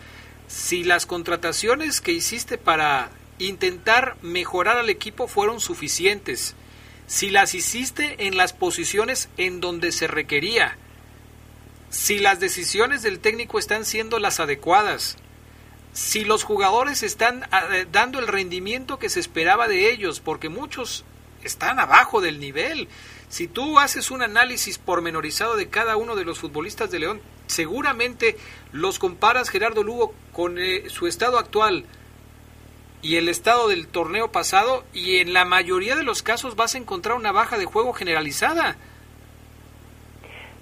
si las contrataciones que hiciste para intentar mejorar al equipo fueron suficientes, si las hiciste en las posiciones en donde se requería, si las decisiones del técnico están siendo las adecuadas, si los jugadores están eh, dando el rendimiento que se esperaba de ellos, porque muchos están abajo del nivel. Si tú haces un análisis pormenorizado de cada uno de los futbolistas de León, seguramente los comparas Gerardo Lugo con eh, su estado actual y el estado del torneo pasado y en la mayoría de los casos vas a encontrar una baja de juego generalizada.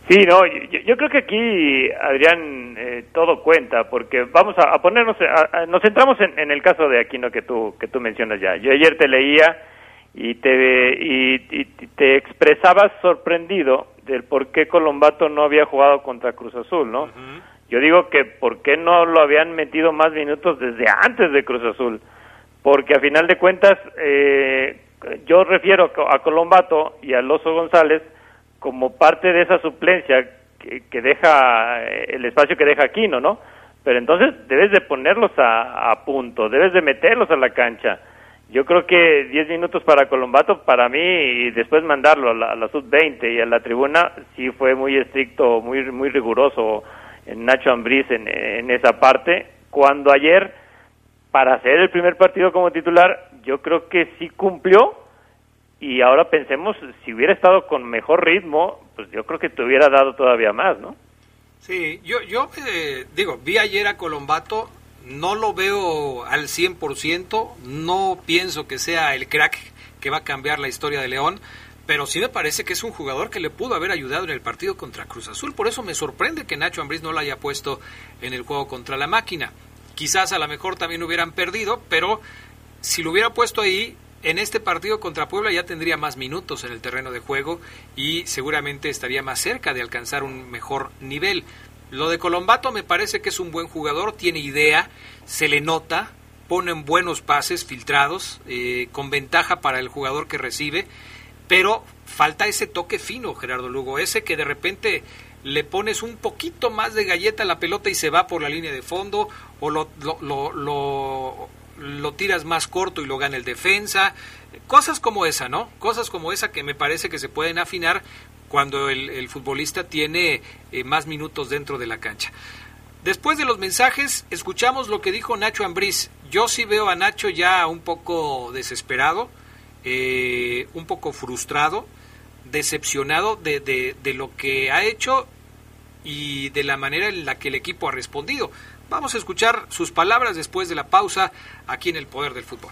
Sí, no, yo, creo que aquí, Adrián, eh, todo cuenta, porque vamos a, ponernos, nos centramos en, el caso de Aquino que tú, que tú mencionas ya. Yo ayer te leía y te, y, te expresabas sorprendido del por qué Colombato no había jugado contra Cruz Azul, ¿no? Yo digo que por qué no lo habían metido más minutos desde antes de Cruz Azul, porque a final de cuentas, eh, yo refiero a Colombato y a Loso González, como parte de esa suplencia que, deja eh, el espacio que deja Aquino, ¿no? Pero entonces debes de ponerlos a, punto, debes de meterlos a la cancha. Yo creo que 10 minutos para Colombato, para mí, y después mandarlo a la, sub-20 y a la tribuna, sí fue muy estricto, muy muy riguroso en Nacho Ambriz en esa parte. Cuando ayer, para hacer el primer partido como titular, yo creo que sí cumplió y ahora pensemos, si hubiera estado con mejor ritmo, pues yo creo que te hubiera dado todavía más, ¿no? Sí, yo, yo eh, digo, vi ayer a Colombato, no lo veo al 100%, no pienso que sea el crack que va a cambiar la historia de León, pero sí me parece que es un jugador que le pudo haber ayudado en el partido contra Cruz Azul. Por eso me sorprende que Nacho Ambriz no lo haya puesto en el juego contra la máquina. Quizás a lo mejor también hubieran perdido, pero si lo hubiera puesto ahí, en este partido contra Puebla ya tendría más minutos en el terreno de juego y seguramente estaría más cerca de alcanzar un mejor nivel. Lo de Colombato me parece que es un buen jugador, tiene idea, se le nota, ponen buenos pases filtrados, eh, con ventaja para el jugador que recibe pero falta ese toque fino, Gerardo Lugo, ese que de repente le pones un poquito más de galleta a la pelota y se va por la línea de fondo, o lo, lo, lo, lo, tiras más corto y lo gana el defensa, cosas como esa, ¿no? Cosas como esa que me parece que se pueden afinar cuando el, futbolista tiene eh, más minutos dentro de la cancha. Después de los mensajes, escuchamos lo que dijo Nacho Ambriz. Yo sí veo a Nacho ya un poco desesperado eh, un poco frustrado, decepcionado de, de, de lo que ha hecho y de la manera en la que el equipo ha respondido. Vamos a escuchar sus palabras después de la pausa aquí en el Poder del Fútbol.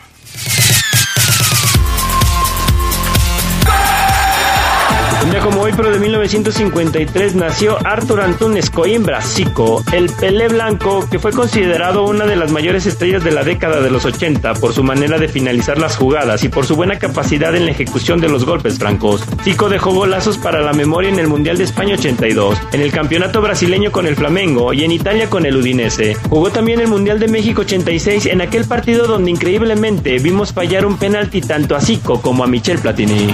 Un día como hoy, pero de 1953, nació Arthur Antunes Coimbra Zico, el Pelé Blanco, que fue considerado una de las mayores estrellas de la década de los 80 por su manera de finalizar las jugadas y por su buena capacidad en la ejecución de los golpes francos. Zico dejó golazos para la memoria en el Mundial de España 82, en el Campeonato Brasileño con el Flamengo y en Italia con el Udinese. Jugó también el Mundial de México 86 en aquel partido donde increíblemente vimos fallar un penalti tanto a Zico como a Michel Platini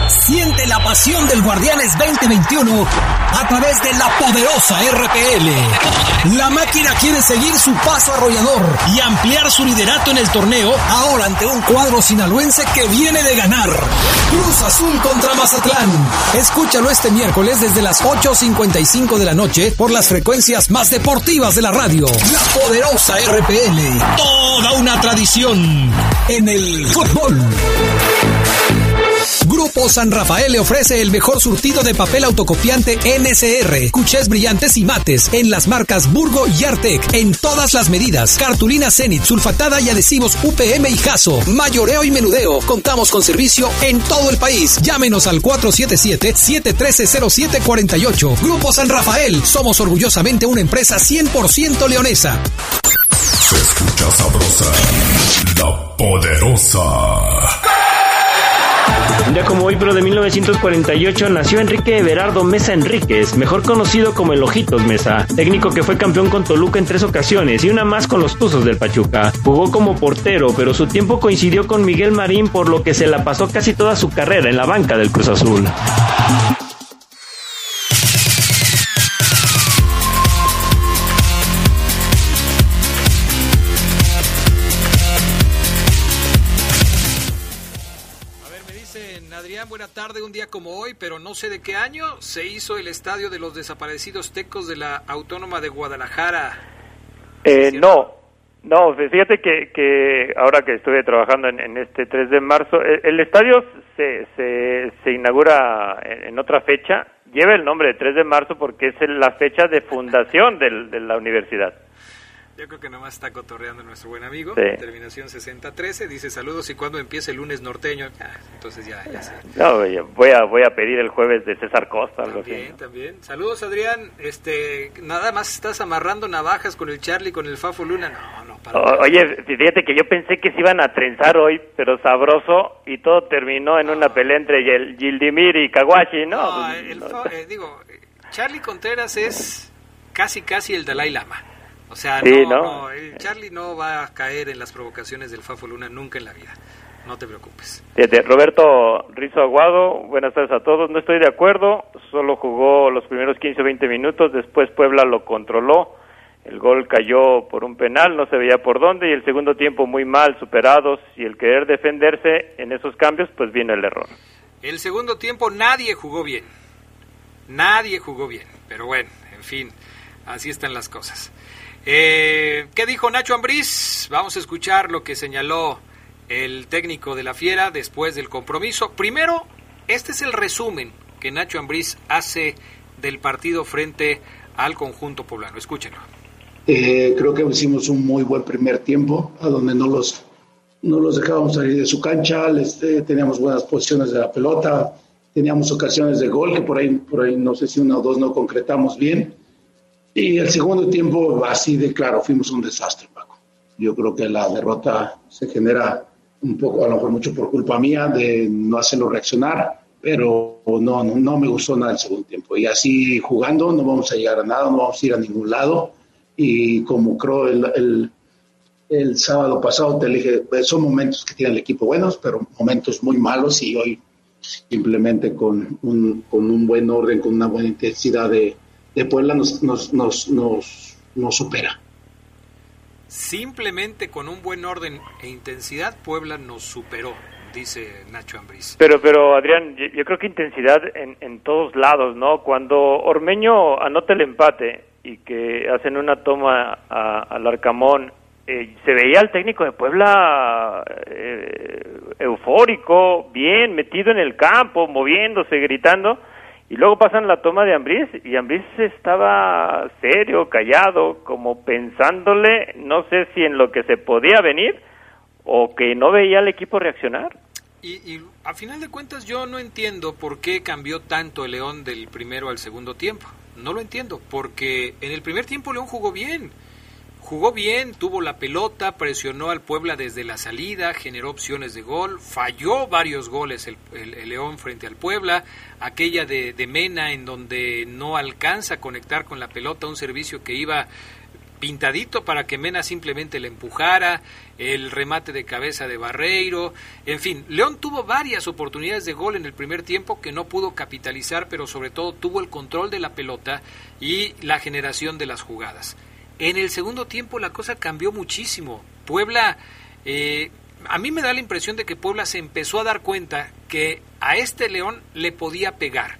Siente la pasión del Guardianes 2021 a través de la poderosa RPL. La máquina quiere seguir su paso arrollador y ampliar su liderato en el torneo, ahora ante un cuadro sinaloense que viene de ganar. Cruz Azul contra Mazatlán. Escúchalo este miércoles desde las 8.55 de la noche por las frecuencias más deportivas de la radio. La poderosa RPL. Toda una tradición en el fútbol. Grupo San Rafael le ofrece el mejor surtido de papel autocopiante NSR, cuchés brillantes y mates en las marcas Burgo y Artec en todas las medidas. Cartulina Zenit, sulfatada y adhesivos UPM y Jaso, mayoreo y menudeo. Contamos con servicio en todo el país. Llámenos al 477-713-0748. Grupo San Rafael, somos orgullosamente una empresa 100% leonesa. Se escucha sabrosa, la poderosa. Un día como hoy, pero de 1948, nació Enrique Everardo Mesa Enríquez, mejor conocido como el Ojitos Mesa, técnico que fue campeón con Toluca en tres ocasiones y una más con los Tuzos del Pachuca. Jugó como portero, pero su tiempo coincidió con Miguel Marín, por lo que se la pasó casi toda su carrera en la banca del Cruz Azul. Buena tarde, un día como hoy, pero no sé de qué año, se hizo el Estadio de los Desaparecidos Tecos de la Autónoma de Guadalajara. Eh, no, no, fíjate que, que ahora que estuve trabajando en, este 3 de marzo, el, el estadio se, se, se inaugura en, otra fecha, lleva el nombre de 3 de marzo porque es la fecha de fundación de la universidad. Yo creo que nomás está cotorreando nuestro buen amigo. Terminación 6013. Dice saludos y cuando empiece el lunes norteño. Ah, entonces ya, ya sé. No, voy a, voy a pedir el jueves de César Costa. Algo también, también. Saludos, Adrián. Este, nada más estás amarrando navajas con el Charlie, con el Fafo Luna. No, no, para Oye, fíjate que yo pensé que se iban a trenzar hoy, pero sabroso. Y todo terminó en una pelea entre Gildimir y Kawashi, ¿no? no, el, eh, digo, Charlie Contreras es casi, casi el Dalai Lama. O sea, no, el Charlie no va a caer en las provocaciones del Fafo Luna nunca en la vida. no te preocupes. Roberto Rizo Aguado, buenas tardes a todos. No estoy de acuerdo, solo jugó los primeros 15 o 20 minutos, después Puebla lo controló. El gol cayó por un penal, no se veía por dónde, y el segundo tiempo muy mal, superados, y el querer defenderse en esos cambios, pues viene el error. El segundo tiempo nadie jugó bien. Nadie jugó bien. Pero bueno, en fin, así están las cosas. Eh, ¿Qué dijo Nacho Ambriz? Vamos a escuchar lo que señaló el técnico de la Fiera después del compromiso. Primero, este es el resumen que Nacho Ambriz hace del partido frente al conjunto poblano. Escúchenlo. Eh, creo que hicimos un muy buen primer tiempo, a donde no los, no los dejábamos salir de su cancha, les, eh, teníamos buenas posiciones de la pelota, teníamos ocasiones de gol que por ahí, por ahí no sé si una o dos no concretamos bien. Y el segundo tiempo, así de claro, fuimos un desastre, Paco. Yo creo que la derrota se genera un poco, a lo mejor mucho por culpa mía, de no hacerlo reaccionar, pero no, no, no me gustó nada el segundo tiempo. Y así jugando no vamos a llegar a nada, no vamos a ir a ningún lado. Y como creo el, el, el sábado pasado te dije, pues, son momentos que tiene el equipo buenos, pero momentos muy malos y hoy simplemente con un, con un buen orden, con una buena intensidad de, de Puebla nos, nos, nos, nos, nos supera. Simplemente con un buen orden e intensidad Puebla nos superó, dice Nacho Ambriz. Pero, pero Adrián, yo, yo creo que intensidad en, en, todos lados, ¿no? Cuando Ormeño anota el empate y que hacen una toma a, al Arcamón, eh, se veía al técnico de Puebla eh, eufórico, bien, metido en el campo, moviéndose, gritando y luego pasan la toma de Ambriz y Ambriz estaba serio, callado, como pensándole, no sé si en lo que se podía venir o que no veía al equipo reaccionar. Y, y a final de cuentas yo no entiendo por qué cambió tanto el León del primero al segundo tiempo. No lo entiendo, porque en el primer tiempo León jugó bien. Jugó bien, tuvo la pelota, presionó al Puebla desde la salida, generó opciones de gol, falló varios goles el, León frente al Puebla, aquella de, de, Mena en donde no alcanza a conectar con la pelota, un servicio que iba pintadito para que Mena simplemente le empujara, el remate de cabeza de Barreiro, en fin, León tuvo varias oportunidades de gol en el primer tiempo que no pudo capitalizar, pero sobre todo tuvo el control de la pelota y la generación de las jugadas. En el segundo tiempo la cosa cambió muchísimo. Puebla, eh, a mí me da la impresión de que Puebla se empezó a dar cuenta que a este León le podía pegar.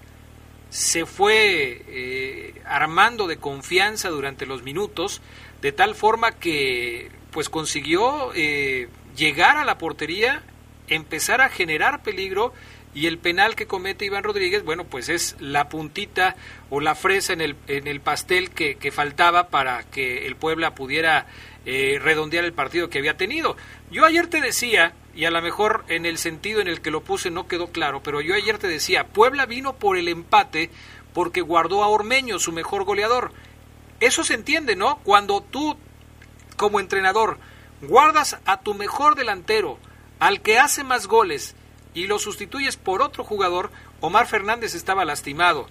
Se fue eh, armando de confianza durante los minutos, de tal forma que pues consiguió eh, llegar a la portería, empezar a generar peligro y el penal que comete Iván Rodríguez, bueno, pues es la puntita o la fresa en el, en el pastel que, faltaba para que el Puebla pudiera eh, redondear el partido que había tenido. Yo ayer te decía, y a lo mejor en el sentido en el que lo puse no quedó claro, pero yo ayer te decía, Puebla vino por el empate porque guardó a Ormeño, su mejor goleador. Eso se entiende, ¿no? Cuando tú, como entrenador, guardas a tu mejor delantero, al que hace más goles, y lo sustituyes por otro jugador, Omar Fernández estaba lastimado.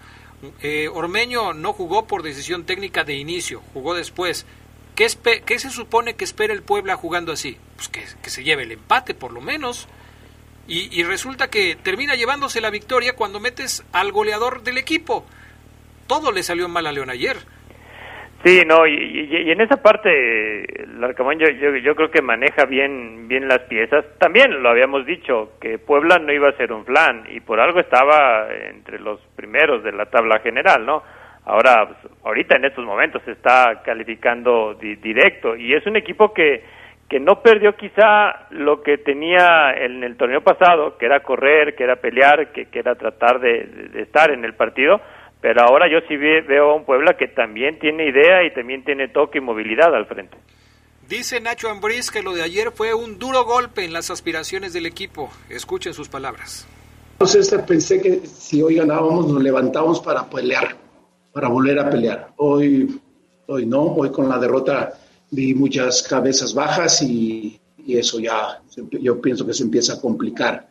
Eh, Ormeño no jugó por decisión técnica de inicio, jugó después. ¿Qué, ¿Qué, se supone que espera el Puebla jugando así? Pues que, que se lleve el empate, por lo menos. Y, y, resulta que termina llevándose la victoria cuando metes al goleador del equipo. Todo le salió mal a León ayer. Sí, no, y, y, y, en esa parte el Arcamón yo, yo, yo, creo que maneja bien bien las piezas. También lo habíamos dicho, que Puebla no iba a ser un flan y por algo estaba entre los primeros de la tabla general, ¿no? Ahora, pues, ahorita en estos momentos se está calificando di directo y es un equipo que, que no perdió quizá lo que tenía en el torneo pasado, que era correr, que era pelear, que, que era tratar de estar en el partido, pero ahora yo sí veo a un Puebla que también tiene idea y también tiene toque y movilidad al frente. Dice Nacho Ambriz que lo de ayer fue un duro golpe en las aspiraciones del equipo. Escuchen sus palabras. Entonces pensé que si hoy ganábamos nos levantábamos para pelear, para volver a pelear. Hoy, hoy no, hoy con la derrota vi muchas cabezas bajas y, y eso ya yo pienso que se empieza a complicar.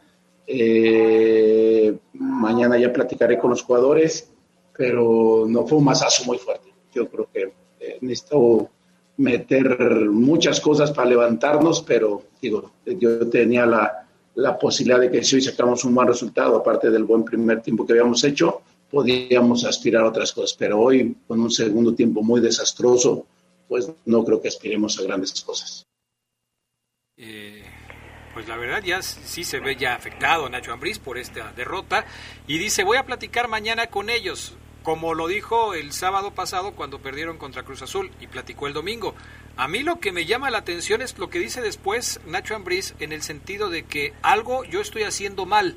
Eh, mañana ya platicaré con los jugadores pero no fue un masazo muy fuerte. Yo creo que eh, necesitó meter muchas cosas para levantarnos, pero digo, yo tenía la, la posibilidad de que si hoy sacamos un buen resultado, aparte del buen primer tiempo que habíamos hecho, podíamos aspirar a otras cosas. Pero hoy, con un segundo tiempo muy desastroso, pues no creo que aspiremos a grandes cosas. Eh, pues la verdad ya sí se ve ya afectado Nacho Ambriz por esta derrota y dice voy a platicar mañana con ellos como lo dijo el sábado pasado cuando perdieron contra Cruz Azul y platicó el domingo. A mí lo que me llama la atención es lo que dice después Nacho Ambriz en el sentido de que algo yo estoy haciendo mal.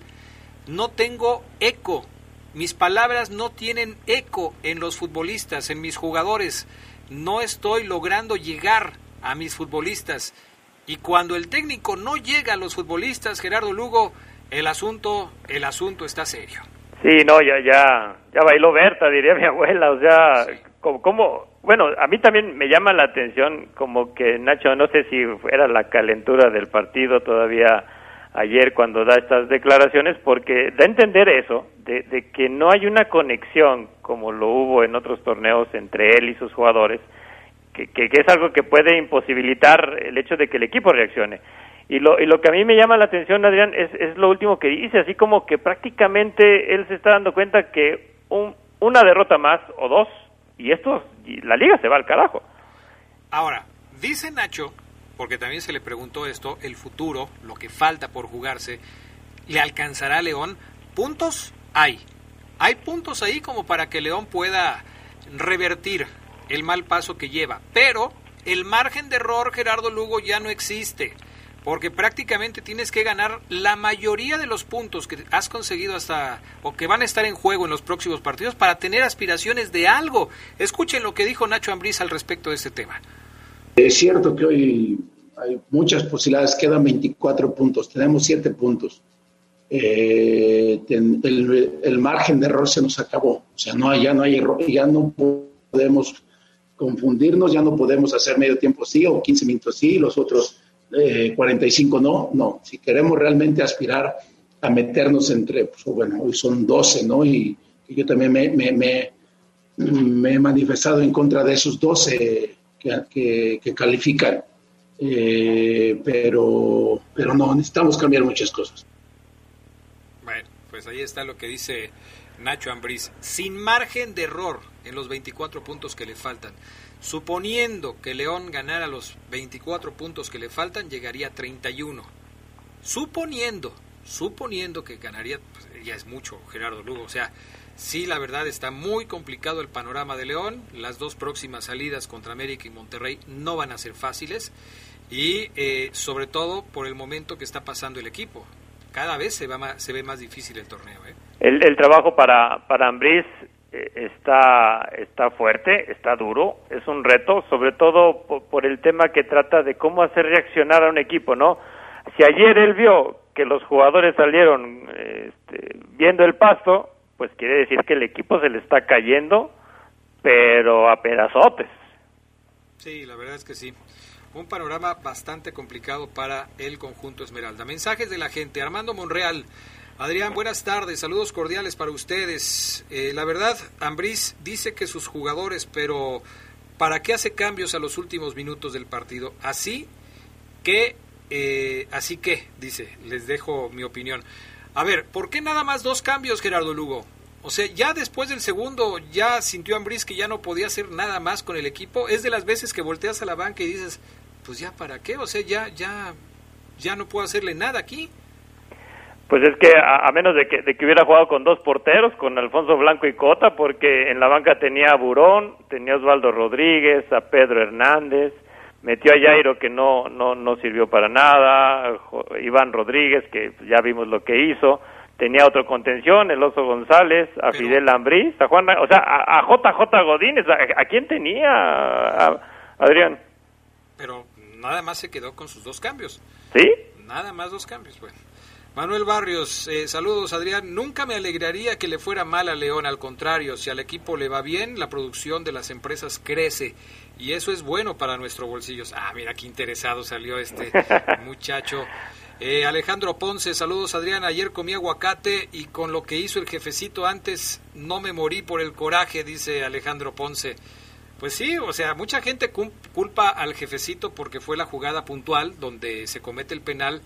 No tengo eco. Mis palabras no tienen eco en los futbolistas, en mis jugadores. No estoy logrando llegar a mis futbolistas. Y cuando el técnico no llega a los futbolistas, Gerardo Lugo, el asunto, el asunto está serio. Sí, no, ya, ya, ya bailó Berta, diría mi abuela, o sea, como, como, bueno, a mí también me llama la atención como que Nacho, no sé si era la calentura del partido todavía ayer cuando da estas declaraciones, porque da a entender eso, de, de que no hay una conexión como lo hubo en otros torneos entre él y sus jugadores, que, que, que es algo que puede imposibilitar el hecho de que el equipo reaccione. Y lo, y lo que a mí me llama la atención, Adrián, es, es lo último que dice, así como que prácticamente él se está dando cuenta que un, una derrota más o dos, y esto, y la liga se va al carajo. Ahora, dice Nacho, porque también se le preguntó esto, el futuro, lo que falta por jugarse, ¿le alcanzará a León? Puntos hay. Hay puntos ahí como para que León pueda revertir el mal paso que lleva, pero el margen de error, Gerardo Lugo, ya no existe porque prácticamente tienes que ganar la mayoría de los puntos que has conseguido hasta o que van a estar en juego en los próximos partidos para tener aspiraciones de algo. Escuchen lo que dijo Nacho Ambriz al respecto de este tema. Es cierto que hoy hay muchas posibilidades, quedan 24 puntos, tenemos 7 puntos. Eh, el, margen de error se nos acabó, o sea, no, ya no hay error, ya no podemos confundirnos, ya no podemos hacer medio tiempo sí o 15 minutos sí, los otros eh, 45 no, no. Si queremos realmente aspirar a meternos entre, pues, bueno, hoy son 12, ¿no? Y, yo también me, me, me, he manifestado en contra de esos 12 que, que, que califican. Eh, pero, pero no, necesitamos cambiar muchas cosas. Bueno, pues ahí está lo que dice Nacho Ambriz. Sin margen de error en los 24 puntos que le faltan. Suponiendo que León ganara los 24 puntos que le faltan, llegaría a 31. Suponiendo, suponiendo que ganaría, pues ya es mucho Gerardo Lugo. O sea, sí, la verdad está muy complicado el panorama de León. Las dos próximas salidas contra América y Monterrey no van a ser fáciles. Y eh, sobre todo por el momento que está pasando el equipo. Cada vez se, va más, se ve más difícil el torneo. ¿eh? El, el trabajo para, para está, está fuerte, está duro, es un reto, sobre todo por, por, el tema que trata de cómo hacer reaccionar a un equipo, ¿no? Si ayer él vio que los jugadores salieron este, viendo el pasto, pues quiere decir que el equipo se le está cayendo, pero a pedazotes. Sí, la verdad es que sí. Un panorama bastante complicado para el conjunto Esmeralda. Mensajes de la gente. Armando Monreal. Adrián, buenas tardes, saludos cordiales para ustedes. Eh, la verdad, Ambriz dice que sus jugadores, pero ¿para qué hace cambios a los últimos minutos del partido? Así que, eh, así que, dice, les dejo mi opinión. A ver, ¿por qué nada más dos cambios, Gerardo Lugo? O sea, ya después del segundo, ya sintió Ambriz que ya no podía hacer nada más con el equipo. Es de las veces que volteas a la banca y dices, pues ya para qué, o sea, ya, ya, ya no puedo hacerle nada aquí. Pues es que a, a menos de que, de que, hubiera jugado con dos porteros, con Alfonso Blanco y Cota, porque en la banca tenía a Burón, tenía a Osvaldo Rodríguez, a Pedro Hernández, metió a Jairo que no, no, no sirvió para nada, Iván Rodríguez que ya vimos lo que hizo, tenía otro contención, el Oso González, a Fidel Ambriz, a Juan, o sea, a, a JJ Godínez, ¿a, ¿a, quién tenía, a, Adrián? Pero nada más se quedó con sus dos cambios. ¿Sí? Nada más dos cambios, bueno. Manuel Barrios, eh, saludos Adrián. Nunca me alegraría que le fuera mal a León, al contrario, si al equipo le va bien, la producción de las empresas crece y eso es bueno para nuestros bolsillos. Ah, mira qué interesado salió este muchacho. Eh, Alejandro Ponce, saludos Adrián. Ayer comí aguacate y con lo que hizo el jefecito antes no me morí por el coraje, dice Alejandro Ponce. Pues sí, o sea, mucha gente culpa al jefecito porque fue la jugada puntual donde se comete el penal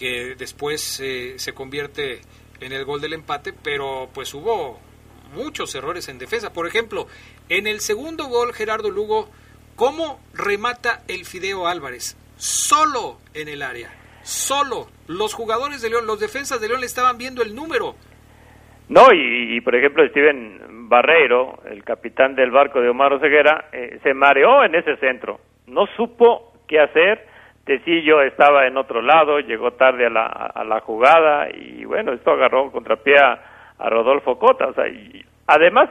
que después eh, se convierte en el gol del empate, pero pues hubo muchos errores en defensa. Por ejemplo, en el segundo gol, Gerardo Lugo, ¿cómo remata el Fideo Álvarez? Solo en el área, solo. Los jugadores de León, los defensas de León le estaban viendo el número. No, y, por ejemplo Steven Barreiro, el capitán del barco de Omar Oseguera, eh, se mareó en ese centro. No supo qué hacer. Tecillo estaba en otro lado, llegó tarde a la, a la jugada y bueno, esto agarró contrapié a, a Rodolfo Cota. O sea, y además,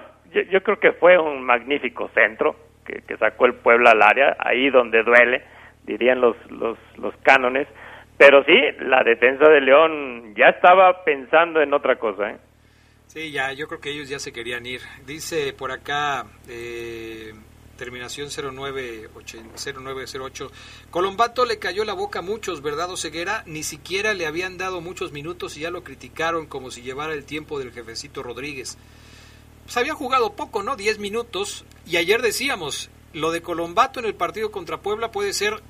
yo, creo que fue un magnífico centro que, que, sacó el pueblo al área, ahí donde duele, dirían los, los, los cánones. Pero sí, la defensa de León ya estaba pensando en otra cosa. ¿eh? Sí, ya, yo creo que ellos ya se querían ir. Dice por acá, eh, terminación 0908. Colombato le cayó la boca a muchos, ¿verdad, Oseguera? Ni siquiera le habían dado muchos minutos y ya lo criticaron como si llevara el tiempo del jefecito Rodríguez. Pues había jugado poco, ¿no? 10 minutos. Y ayer decíamos, lo de Colombato en el partido contra Puebla puede ser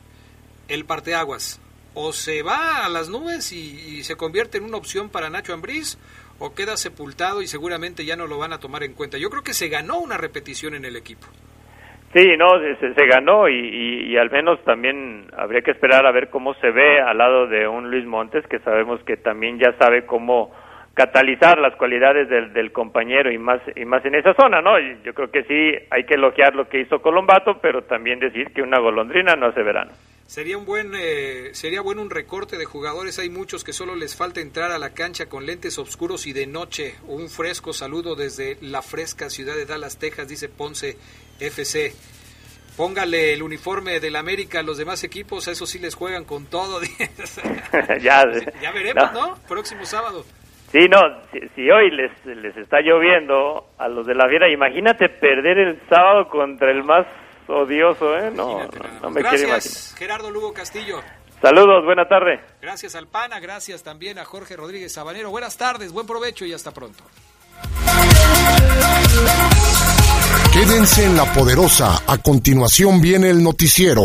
el parteaguas. O se va a las nubes y, y se convierte en una opción para Nacho Ambriz, o queda sepultado y seguramente ya no lo van a tomar en cuenta. Yo creo que se ganó una repetición en el equipo. Sí, no, se, ganó y, al menos también habría que esperar a ver cómo se ve al lado de un Luis Montes, que sabemos que también ya sabe cómo catalizar las cualidades del, del compañero y más y más en esa zona, ¿no? Yo creo que sí hay que elogiar lo que hizo Colombato, pero también decir que una golondrina no hace verano. Sería un buen eh, sería bueno un recorte de jugadores. Hay muchos que solo les falta entrar a la cancha con lentes oscuros y de noche. Un fresco saludo desde la fresca ciudad de Dallas, Texas, dice Ponce FC. Póngale el uniforme del América a los demás equipos, a eso sí les juegan con todo. ya, ya veremos, no. Próximo sábado. Sí, no, si, hoy les, les está lloviendo a los de la Viera, imagínate perder el sábado contra el más odioso, ¿eh? No, no, me quiero imaginar. Gerardo Lugo Castillo. Saludos, buena tarde. Gracias al PANA, gracias también a Jorge Rodríguez Sabanero. Buenas tardes, buen provecho y hasta pronto. Quédense en la poderosa. A continuación viene el noticiero.